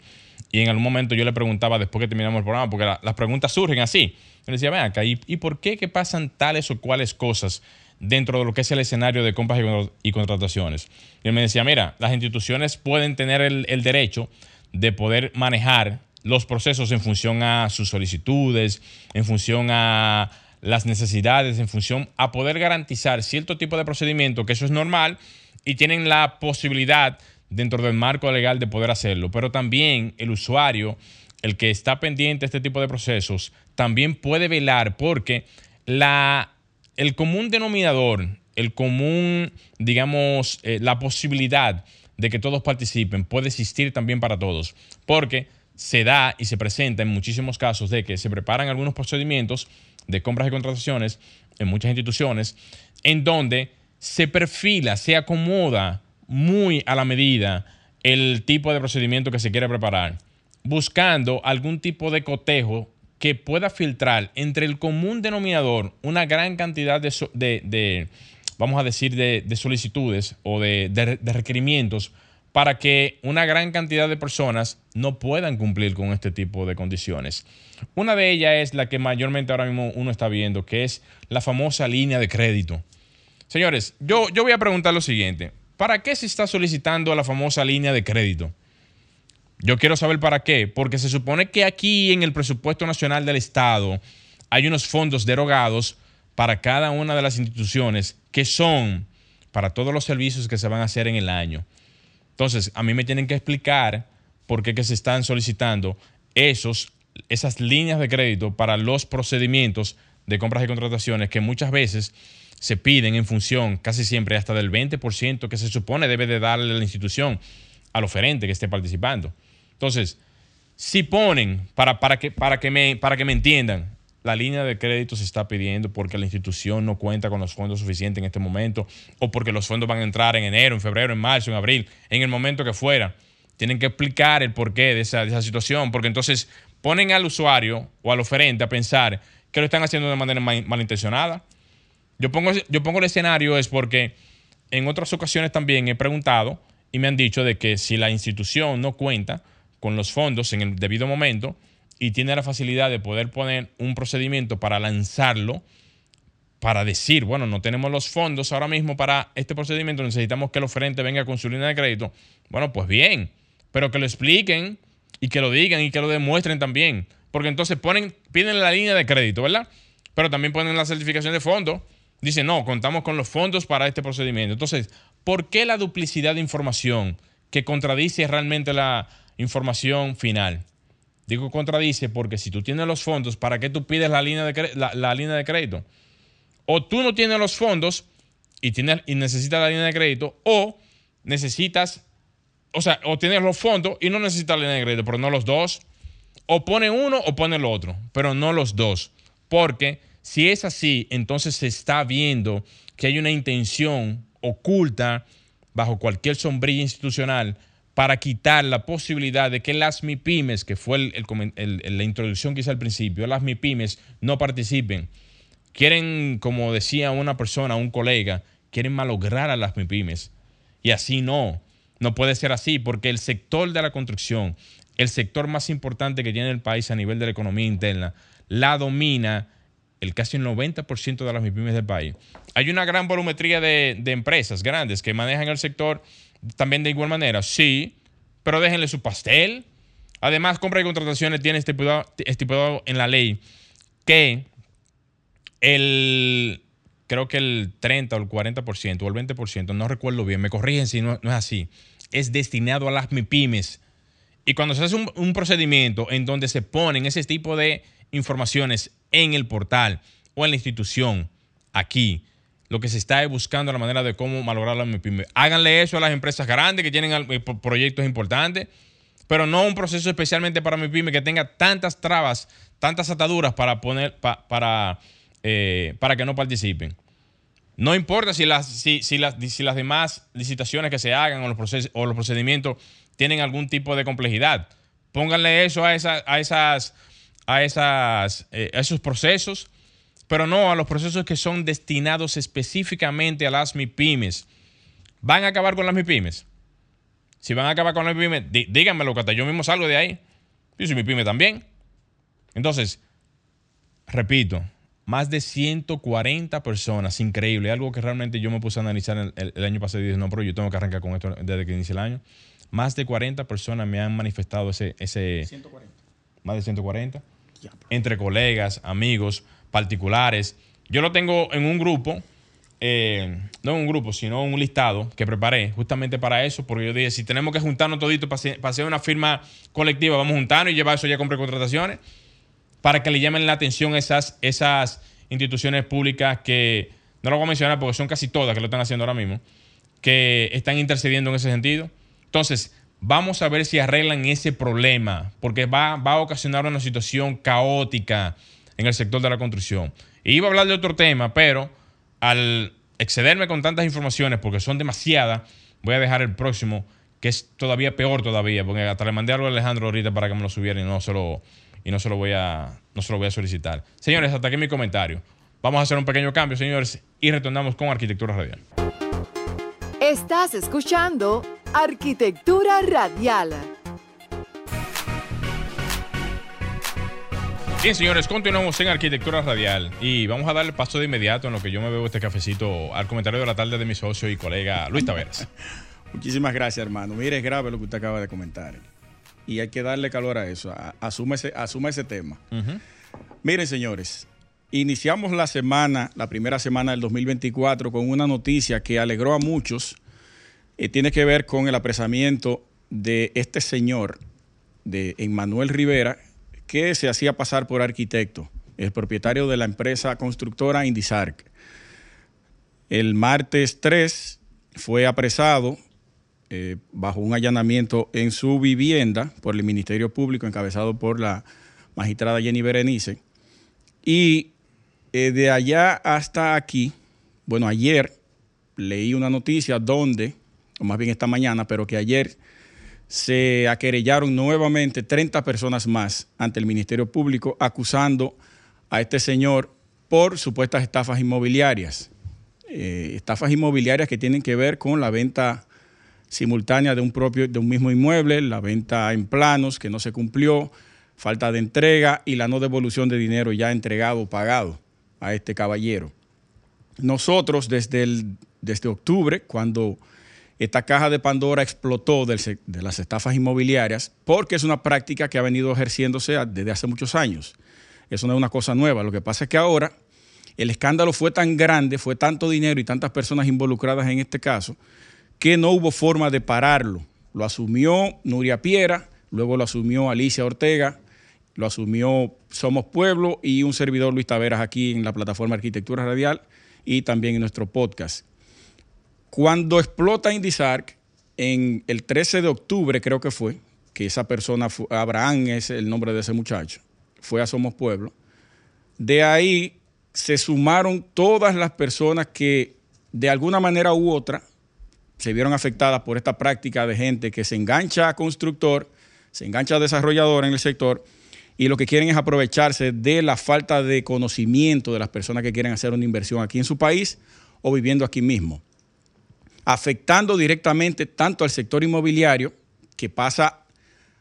y en algún momento yo le preguntaba después que terminamos el programa, porque las preguntas surgen así, le decía, ven acá, ¿y, por qué que pasan tales o cuales cosas dentro de lo que es el escenario de compras y, contrataciones? Y él me decía, mira, las instituciones pueden tener el derecho de poder manejar los procesos en función a sus solicitudes, en función a las necesidades, en función a poder garantizar cierto tipo de procedimiento, que eso es normal, y tienen la posibilidad dentro del marco legal de poder hacerlo. Pero también el usuario, el que está pendiente de este tipo de procesos, también puede velar porque la, el común denominador, el común, digamos, eh, la posibilidad de que todos participen puede existir también para todos. Porque se da y se presenta en muchísimos casos de que se preparan algunos procedimientos de compras y contrataciones en muchas instituciones en donde se perfila, se acomoda muy a la medida el tipo de procedimiento que se quiere preparar, buscando algún tipo de cotejo que pueda filtrar entre el común denominador una gran cantidad de, vamos a decir, de, de solicitudes o de, de- de requerimientos para que una gran cantidad de personas no puedan cumplir con este tipo de condiciones. Una de ellas es la que mayormente ahora mismo uno está viendo, que es la famosa línea de crédito. Señores, yo, yo voy a preguntar lo siguiente. ¿Para qué se está solicitando la famosa línea de crédito? Yo quiero saber para qué, porque se supone que aquí en el presupuesto nacional del Estado hay unos fondos derogados para cada una de las instituciones que son para todos los servicios que se van a hacer en el año. Entonces, a mí me tienen que explicar por qué se están solicitando esos, esas líneas de crédito para los procedimientos de compras y contrataciones que muchas veces se piden en función casi siempre hasta del 20% que se supone debe de darle la institución al oferente que esté participando. Entonces, si ponen, para, para, que, para, que me, para que me entiendan, la línea de crédito se está pidiendo porque la institución no cuenta con los fondos suficientes en este momento o porque los fondos van a entrar en enero, en febrero, en marzo, en abril, en el momento que fuera. Tienen que explicar el porqué de esa, de esa situación porque entonces ponen al usuario o al oferente a pensar que lo están haciendo de manera mal- malintencionada. Yo pongo, yo pongo el escenario es porque en otras ocasiones también he preguntado y me han dicho de que si la institución no cuenta con los fondos en el debido momento y tiene la facilidad de poder poner un procedimiento para lanzarlo, para decir, bueno, no tenemos los fondos ahora mismo para este procedimiento, necesitamos que el oferente venga con su línea de crédito. Bueno, pues bien, pero que lo expliquen y que lo digan y que lo demuestren también. Porque entonces piden la línea de crédito, ¿verdad? Pero también ponen la certificación de fondo. Dicen, no, contamos con los fondos para este procedimiento. Entonces, ¿por qué la duplicidad de información que contradice realmente la información final? Digo contradice porque si tú tienes los fondos, ¿para qué tú pides la línea de, la línea de crédito? O tú no tienes los fondos y, tienes, y necesitas la línea de crédito, o necesitas, o sea, o tienes los fondos y no necesitas la línea de crédito, pero no los dos. O pone uno o pone el otro, pero no los dos. Porque si es así, entonces se está viendo que hay una intención oculta bajo cualquier sombrilla institucional para quitar la posibilidad de que las MIPIMES, que fue la introducción que hice al principio, las MIPIMES no participen. Quieren, como decía una persona, un colega, quieren malograr a las MIPIMES. Y así no. No puede ser así, porque el sector de la construcción, el sector más importante que tiene el país a nivel de la economía interna, la domina el casi el 90% de las MIPIMES del país. Hay una gran volumetría de empresas grandes que manejan el sector también de igual manera, sí, pero déjenle su pastel. Además, compra y contrataciones tiene estipulado, estipulado en la ley que el, creo que el 30 o el 40% o el 20%, no recuerdo bien, me corrigen si no, no es así, es destinado a las MIPIMES. Y cuando se hace un, un procedimiento en donde se ponen ese tipo de informaciones en el portal o en la institución, aquí, lo que se está es buscando la manera de cómo malograr la MIPYME. Háganle eso a las empresas grandes que tienen eh, pro- proyectos importantes, pero no un proceso especialmente para MIPYME que tenga tantas trabas, tantas ataduras para poner pa- para, eh, para que no participen. No importa si las, si, si las, si las demás licitaciones que se hagan o los, proces- o los procedimientos tienen algún tipo de complejidad. Pónganle eso a, esa- a, esas, a, esas, eh, a esos procesos, pero no a los procesos que son destinados específicamente a las MIPIMES. ¿Van a acabar con las MIPIMES? Si van a acabar con las MIPIMES, dí- díganmelo, que hasta yo mismo salgo de ahí. Yo soy MIPIME también. Entonces, repito, más de 140 personas, increíble, algo que realmente yo me puse a analizar el, el- el año pasado y dije, no, pero yo tengo que arrancar con esto desde que inicia el año. Más de 40 personas me han manifestado ese, ese 140. más de 140, entre colegas, amigos, particulares. Yo lo tengo en un grupo, eh, no en un grupo, sino un listado que preparé justamente para eso, porque yo dije, si tenemos que juntarnos toditos para hacer una firma colectiva, vamos a juntarnos y llevar eso ya con precontrataciones para que le llamen la atención esas, esas instituciones públicas que, no lo voy a mencionar porque son casi todas que lo están haciendo ahora mismo, que están intercediendo en ese sentido. Entonces, vamos a ver si arreglan ese problema, porque va, va a ocasionar una situación caótica en el sector de la construcción. Iba a hablar de otro tema, pero al excederme con tantas informaciones, porque son demasiadas, voy a dejar el próximo, que es todavía peor todavía, porque hasta le mandé algo a Alejandro ahorita para que me lo subiera y no se lo, y no se lo voy a, no se lo voy a solicitar. Señores, hasta aquí mi comentario. Vamos a hacer un pequeño cambio, señores, y retornamos con Arquitectura Radial. Estás escuchando Arquitectura Radial. Bien, señores, continuamos en Arquitectura Radial y vamos a darle paso de inmediato en lo que yo me bebo este cafecito al comentario de la tarde de mi socio y colega Luis Taveras. Muchísimas gracias, hermano. Mire, es grave lo que usted acaba de comentar. Y hay que darle calor a eso. Asuma ese, ese tema. Miren, señores, iniciamos la semana, la primera semana del 2024, con una noticia que alegró a muchos. Eh, tiene que ver con el apresamiento de este señor, de Emmanuel Rivera, que se hacía pasar por arquitecto, el propietario de la empresa constructora Indisarc. El martes 3 fue apresado eh, bajo un allanamiento en su vivienda por el Ministerio Público encabezado por la magistrada Jenny Berenice. Y eh, de allá hasta aquí, bueno, ayer leí una noticia donde, o más bien esta mañana, pero que ayer se aquerellaron nuevamente 30 personas más ante el Ministerio Público acusando a este señor por supuestas estafas inmobiliarias. Eh, estafas inmobiliarias que tienen que ver con la venta simultánea de un propio, de un mismo inmueble, la venta en planos que no se cumplió, falta de entrega y la no devolución de dinero ya entregado o pagado a este caballero. Nosotros desde, el, desde octubre, cuando esta caja de Pandora explotó de las estafas inmobiliarias porque es una práctica que ha venido ejerciéndose desde hace muchos años. Eso no es una cosa nueva. Lo que pasa es que ahora el escándalo fue tan grande, fue tanto dinero y tantas personas involucradas en este caso, que no hubo forma de pararlo. Lo asumió Nuria Piera, luego lo asumió Alicia Ortega, lo asumió Somos Pueblo y un servidor Luis Taveras aquí en la plataforma Arquitectura Radial y también en nuestro podcast. Cuando explota Indisarc, en el 13 de octubre creo que fue, que esa persona, Abraham es el nombre de ese muchacho, fue a Somos Pueblo, de ahí se sumaron todas las personas que de alguna manera u otra se vieron afectadas por esta práctica de gente que se engancha a constructor, se engancha a desarrollador en el sector y lo que quieren es aprovecharse de la falta de conocimiento de las personas que quieren hacer una inversión aquí en su país o viviendo aquí mismo afectando directamente tanto al sector inmobiliario, que pasa,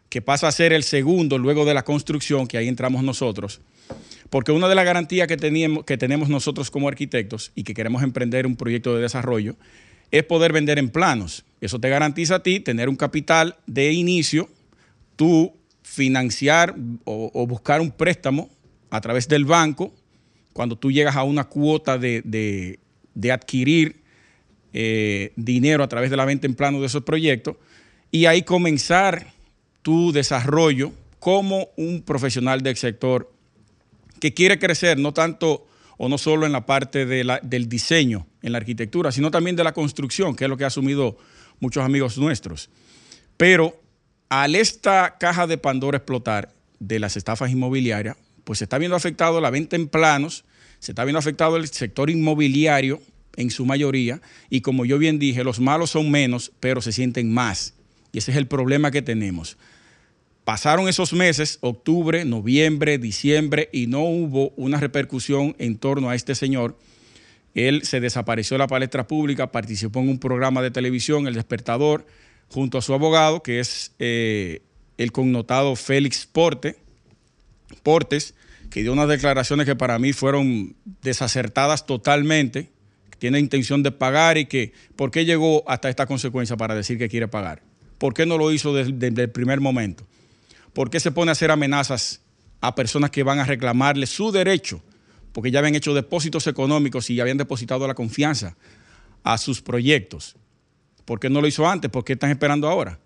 que pasa a ser el segundo luego de la construcción, que ahí entramos nosotros, porque una de las garantías que, teníamos, que tenemos nosotros como arquitectos y que queremos emprender un proyecto de desarrollo es poder vender en planos. Eso te garantiza a ti tener un capital de inicio, tú financiar o, buscar un préstamo a través del banco cuando tú llegas a una cuota de, de, de adquirir eh, dinero a través de la venta en plano de esos proyectos y ahí comenzar tu desarrollo como un profesional del sector que quiere crecer, no tanto o no solo en la parte del diseño, en la arquitectura, sino también de la construcción, que es lo que ha asumido muchos amigos nuestros. Pero al esta caja de Pandora explotar de las estafas inmobiliarias, pues se está viendo afectado la venta en planos, se está viendo afectado el sector inmobiliario en su mayoría, y como yo bien dije, los malos son menos, pero se sienten más. Y ese es el problema que tenemos. Pasaron esos meses, octubre, noviembre, diciembre, y no hubo una repercusión en torno a este señor. Él se desapareció de la palestra pública, participó en un programa de televisión, El Despertador, junto a su abogado, que es eh, el connotado Félix Porte, Portes, que dio unas declaraciones que para mí fueron desacertadas totalmente tiene intención de pagar y que, ¿por qué llegó hasta esta consecuencia para decir que quiere pagar? ¿Por qué no lo hizo desde, el primer momento? ¿Por qué se pone a hacer amenazas a personas que van a reclamarle su derecho? Porque ya habían hecho depósitos económicos y habían depositado la confianza a sus proyectos. ¿Por qué no lo hizo antes? ¿Por qué están esperando ahora?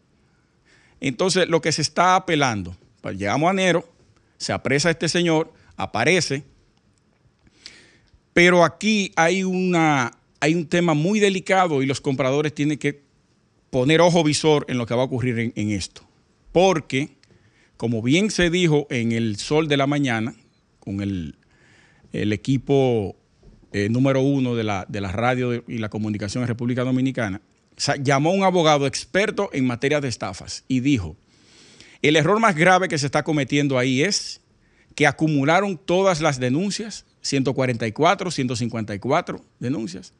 Entonces, lo que se está apelando, pues llegamos a enero, se apresa este señor, aparece, pero aquí hay, una, hay un tema muy delicado y los compradores tienen que poner ojo visor en lo que va a ocurrir en, esto. Porque, como bien se dijo en el Sol de la Mañana, con el, equipo eh, número uno de la, de la radio y la comunicación en República Dominicana, llamó a un abogado experto en materia de estafas y dijo, el error más grave que se está cometiendo ahí es que acumularon todas las denuncias 144, 154 denuncias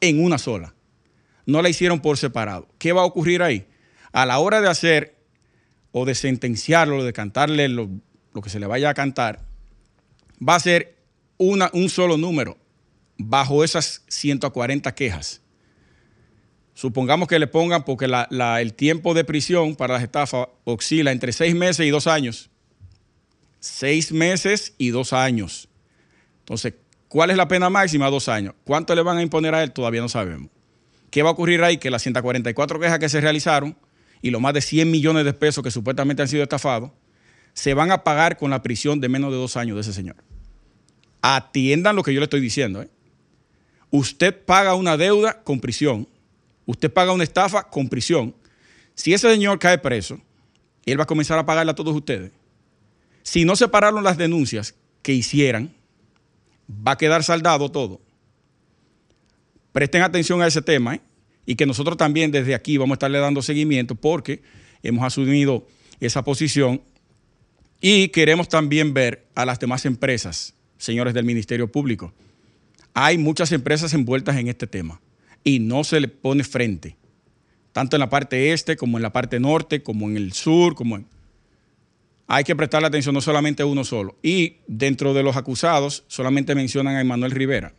en una sola. No la hicieron por separado. ¿Qué va a ocurrir ahí? A la hora de hacer o de sentenciarlo, de cantarle lo, que se le vaya a cantar, va a ser un solo número bajo esas 140 quejas. Supongamos que le pongan, porque el tiempo de prisión para las estafas oscila entre seis meses y dos años. Seis meses y dos años. Entonces, ¿cuál es la pena máxima? Dos años. ¿Cuánto le van a imponer a él? Todavía no sabemos. ¿Qué va a ocurrir ahí? Que las 144 quejas que se realizaron y los más de 100 millones de pesos que supuestamente han sido estafados, se van a pagar con la prisión de menos de dos años de ese señor. Atiendan lo que yo le estoy diciendo. ¿eh? Usted paga una deuda con prisión. Usted paga una estafa con prisión. Si ese señor cae preso, él va a comenzar a pagarle a todos ustedes. Si no separaron las denuncias que hicieran, va a quedar saldado todo. Presten atención a ese tema ¿eh? y que nosotros también desde aquí vamos a estarle dando seguimiento porque hemos asumido esa posición y queremos también ver a las demás empresas, señores del Ministerio Público. Hay muchas empresas envueltas en este tema y no se le pone frente, tanto en la parte este como en la parte norte, como en el sur, como en... Hay que prestarle atención no solamente a uno solo. Y dentro de los acusados solamente mencionan a Emanuel Rivera,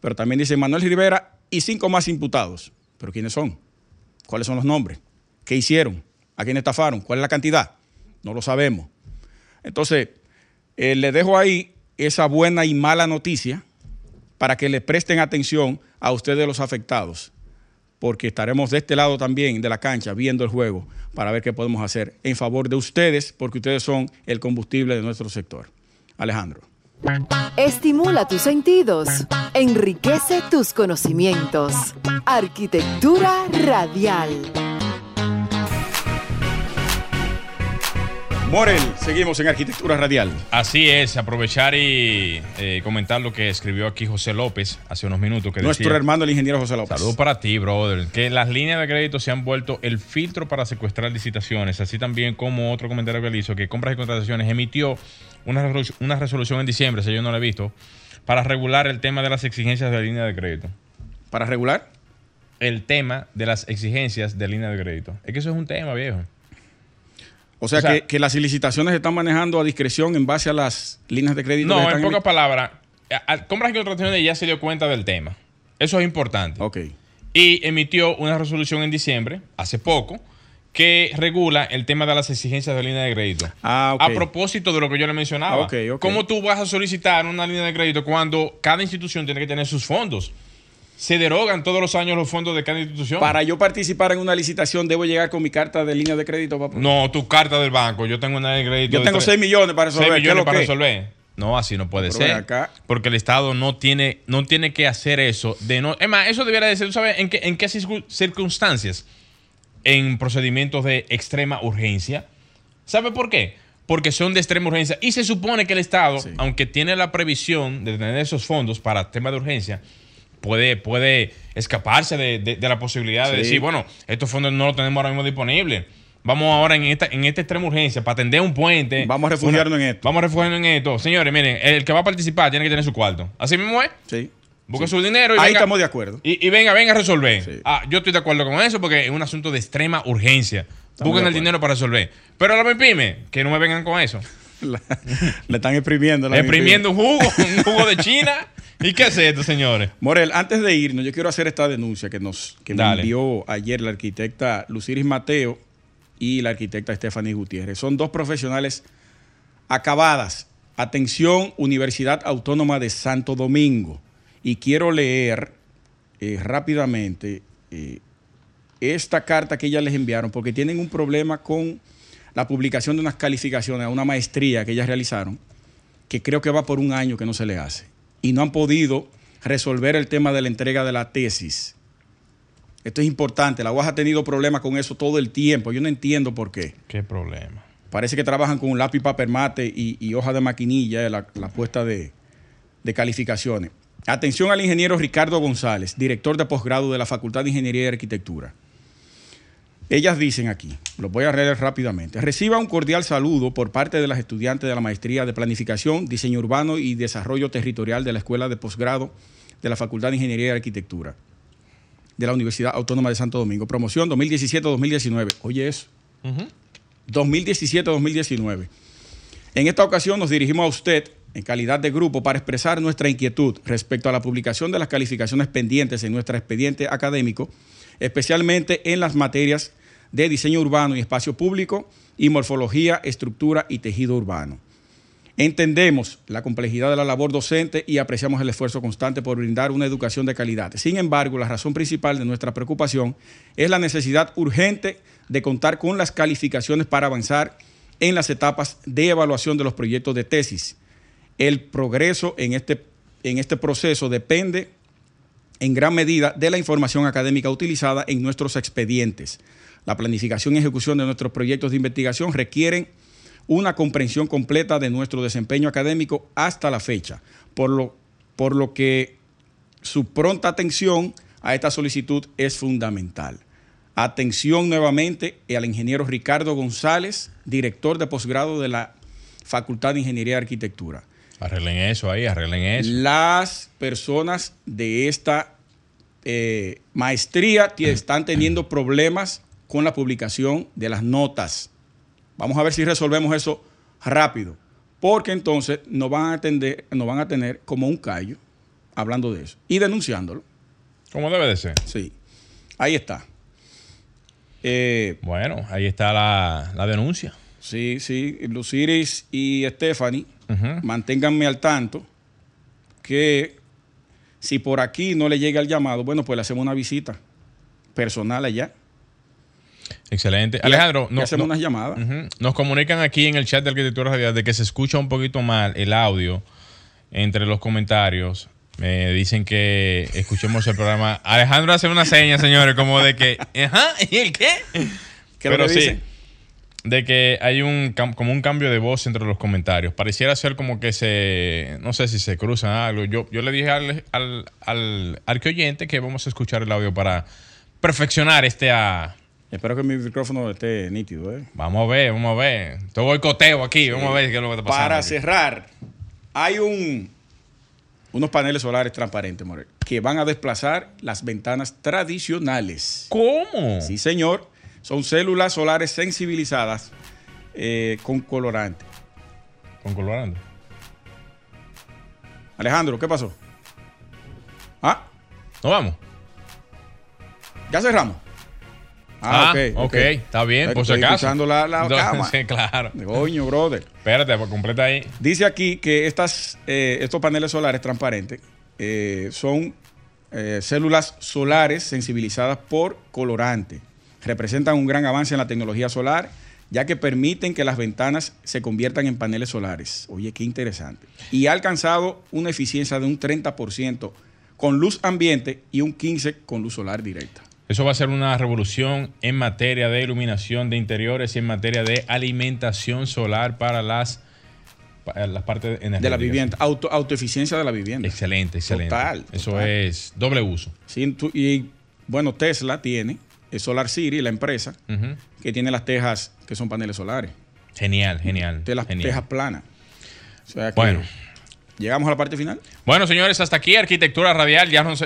pero también dice Emanuel Rivera y cinco más imputados. ¿Pero quiénes son? ¿Cuáles son los nombres? ¿Qué hicieron? ¿A quién estafaron? ¿Cuál es la cantidad? No lo sabemos. Entonces, eh, le dejo ahí esa buena y mala noticia para que le presten atención a ustedes los afectados, porque estaremos de este lado también de la cancha viendo el juego para ver qué podemos hacer en favor de ustedes, porque ustedes son el combustible de nuestro sector. Alejandro. Estimula tus sentidos, enriquece tus conocimientos. Arquitectura radial. Morel, seguimos en Arquitectura Radial. Así es, aprovechar y eh, comentar lo que escribió aquí José López hace unos minutos. Que Nuestro decía, hermano el ingeniero José López. Saludos para ti, brother. Que las líneas de crédito se han vuelto el filtro para secuestrar licitaciones. Así también como otro comentario que él hizo, que Compras y Contrataciones emitió una resolución en diciembre, si yo no la he visto, para regular el tema de las exigencias de línea de crédito. Para regular, El tema de las exigencias de línea de crédito. Es que eso es un tema, viejo. O sea, O sea- que, que las licitaciones se están manejando a discreción en base a las líneas de crédito. que No, están en pocas palabras, Compras y Contrataciones ya se dio cuenta del tema. Eso es importante. Ok. y emitió una resolución en diciembre, hace poco, que regula el tema de las exigencias de línea de crédito. Ah, ok. A propósito de lo que yo le mencionaba. Ok, ok. ¿Cómo tú vas a solicitar una línea de crédito cuando cada institución tiene que tener sus fondos? Se derogan todos los años los fondos de cada institución. Para yo participar en una licitación, debo llegar con mi carta de línea de crédito, papá. No, tu carta del banco. Yo tengo una de crédito. Yo de tengo tres- 6 millones para resolver. ¿Qué es millones lo para que? resolver. No, así no puede Pero ser. acá. Porque el Estado no tiene, no tiene que hacer eso. De no, es más, eso debiera de ser, ¿tú sabes en qué, en qué circun- circunstancias? En procedimientos de extrema urgencia. ¿Sabe por qué? Porque son de extrema urgencia. Y se supone que el Estado, Sí. aunque tiene la previsión de tener esos fondos para temas de urgencia, puede, puede escaparse de, de- de la posibilidad de decir, bueno, estos fondos no los tenemos ahora mismo disponibles. Vamos ahora en esta, en esta extrema urgencia para atender un puente. Vamos a refugiarnos Una- en esto. Vamos a refugiarnos en esto. Señores, miren, el que va a participar tiene que tener su cuarto. Así mismo es. Sí. Busque su dinero y Ahí venga- estamos de acuerdo. Y, y venga, venga a resolver. Sí. Ah, yo estoy de acuerdo con eso porque es un asunto de extrema urgencia. Busquen el dinero para resolver. Pero a la pyme, que no me vengan con eso. La- le están exprimiendo. la Exprimiendo un jugo, un jugo de China. ¿Y qué es esto, señores? Morel, antes de irnos, yo quiero hacer esta denuncia que nos que me envió ayer la arquitecta Luciris Mateo y la arquitecta Stephanie Gutiérrez. Son dos profesionales acabadas. Atención, Universidad Autónoma de Santo Domingo. Y quiero leer eh, rápidamente eh, esta carta que ellas les enviaron, porque tienen un problema con la publicación de unas calificaciones a una maestría que ellas realizaron, que creo que va por un año que no se le hace. Y no han podido resolver el tema de la entrega de la tesis. Esto es importante. La UAS ha tenido problemas con eso todo el tiempo. Yo no entiendo por qué. Qué problema. Parece que trabajan con un lápiz papel mate y, y hoja de maquinilla, eh, la, la puesta de, de calificaciones. Atención al ingeniero Ricardo González, director de posgrado de la Facultad de Ingeniería y Arquitectura. Ellas dicen aquí, lo voy a leer rápidamente. Reciba un cordial saludo por parte de las estudiantes de la Maestría de Planificación, Diseño Urbano y Desarrollo Territorial de la Escuela de Posgrado de la Facultad de Ingeniería y Arquitectura de la Universidad Autónoma de Santo Domingo. Promoción 2017-2019. Oye eso. 2017-2019. En esta ocasión nos dirigimos a usted en calidad de grupo para expresar nuestra inquietud respecto a la publicación de las calificaciones pendientes en nuestro expediente académico, especialmente en las materias de diseño urbano y espacio público y morfología, estructura y tejido urbano. Entendemos la complejidad de la labor docente y apreciamos el esfuerzo constante por brindar una educación de calidad. Sin embargo, la razón principal de nuestra preocupación es la necesidad urgente de contar con las calificaciones para avanzar en las etapas de evaluación de los proyectos de tesis. El progreso en este, en este proceso depende en gran medida de la información académica utilizada en nuestros expedientes. La planificación y ejecución de nuestros proyectos de investigación requieren una comprensión completa de nuestro desempeño académico hasta la fecha, por lo, por lo que su pronta atención a esta solicitud es fundamental. Atención nuevamente al ingeniero Ricardo González, director de posgrado de la Facultad de Ingeniería y Arquitectura. Arreglen eso ahí, arreglen eso. Las personas de esta eh, maestría están teniendo problemas con la publicación de las notas. Vamos a ver si resolvemos eso rápido, porque entonces nos van a, atender, nos van a tener como un callo hablando de eso y denunciándolo. Como debe de ser. Sí, ahí está. Eh, bueno, ahí está la, denuncia. Sí, sí, Luciris y Stephanie, manténganme al tanto que si por aquí no le llega el llamado, bueno, pues le hacemos una visita personal allá. Excelente. Alejandro, no, hacemos unas llamadas. Nos comunican aquí en el chat de Arquitectura Radial de que se escucha un poquito mal el audio entre los comentarios. Me dicen que escuchemos el programa. Alejandro hace una seña, señores, como de que, ajá, ¿y el qué? Pero sí, de que hay un como un cambio de voz entre los comentarios. Pareciera ser como que se, no sé si se cruzan algo. Yo, yo le dije al, al, al, al oyente que vamos a escuchar el audio para perfeccionar este a Espero que mi micrófono esté nítido. ¿eh? Vamos a ver, vamos a ver. Estoy boicoteo aquí, vamos a ver qué es lo que está pasando. Para cerrar, hay un, unos paneles solares transparentes, Morel, que van a desplazar las ventanas tradicionales. ¿Cómo? Sí, señor. Son células solares sensibilizadas eh, con colorante. ¿Con colorante? Alejandro, ¿qué pasó? ¿Ah? ¿No vamos? ¿Ya cerramos? Ah, ah ok, está bien, por si acaso. la, la cama. Sí, claro. Coño, brother. Espérate, pues completa ahí. Dice aquí que estas, eh, estos paneles solares transparentes eh, son eh, células solares sensibilizadas por colorante. Representan un gran avance en la tecnología solar, ya que permiten que las ventanas se conviertan en paneles solares. Oye, qué interesante. Y ha alcanzado una eficiencia de un 30% con luz ambiente y un 15% con luz solar directa. Eso va a ser una revolución en materia de iluminación de interiores y en materia de alimentación solar para las, las partes De la vivienda, Auto, autoeficiencia de la vivienda. Excelente, excelente. Total. Eso es doble uso. Sí, y bueno, Tesla tiene, Solar City, la empresa, que tiene las tejas que son paneles solares. Genial, genial. De las tejas planas. bueno. ¿Llegamos a la parte final? Bueno, señores, hasta aquí Arquitectura Radial. Ya nos,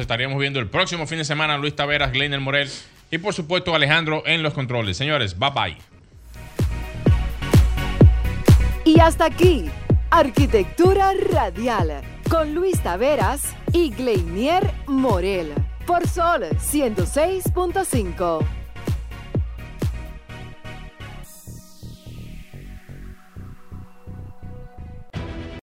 estaríamos viendo el próximo fin de semana. Luis Taveras, Glenn Morel y por supuesto Alejandro en los controles. Señores, bye bye. Y hasta aquí, Arquitectura Radial, con Luis Taveras y Gleinier Morel, por Sol 106.5.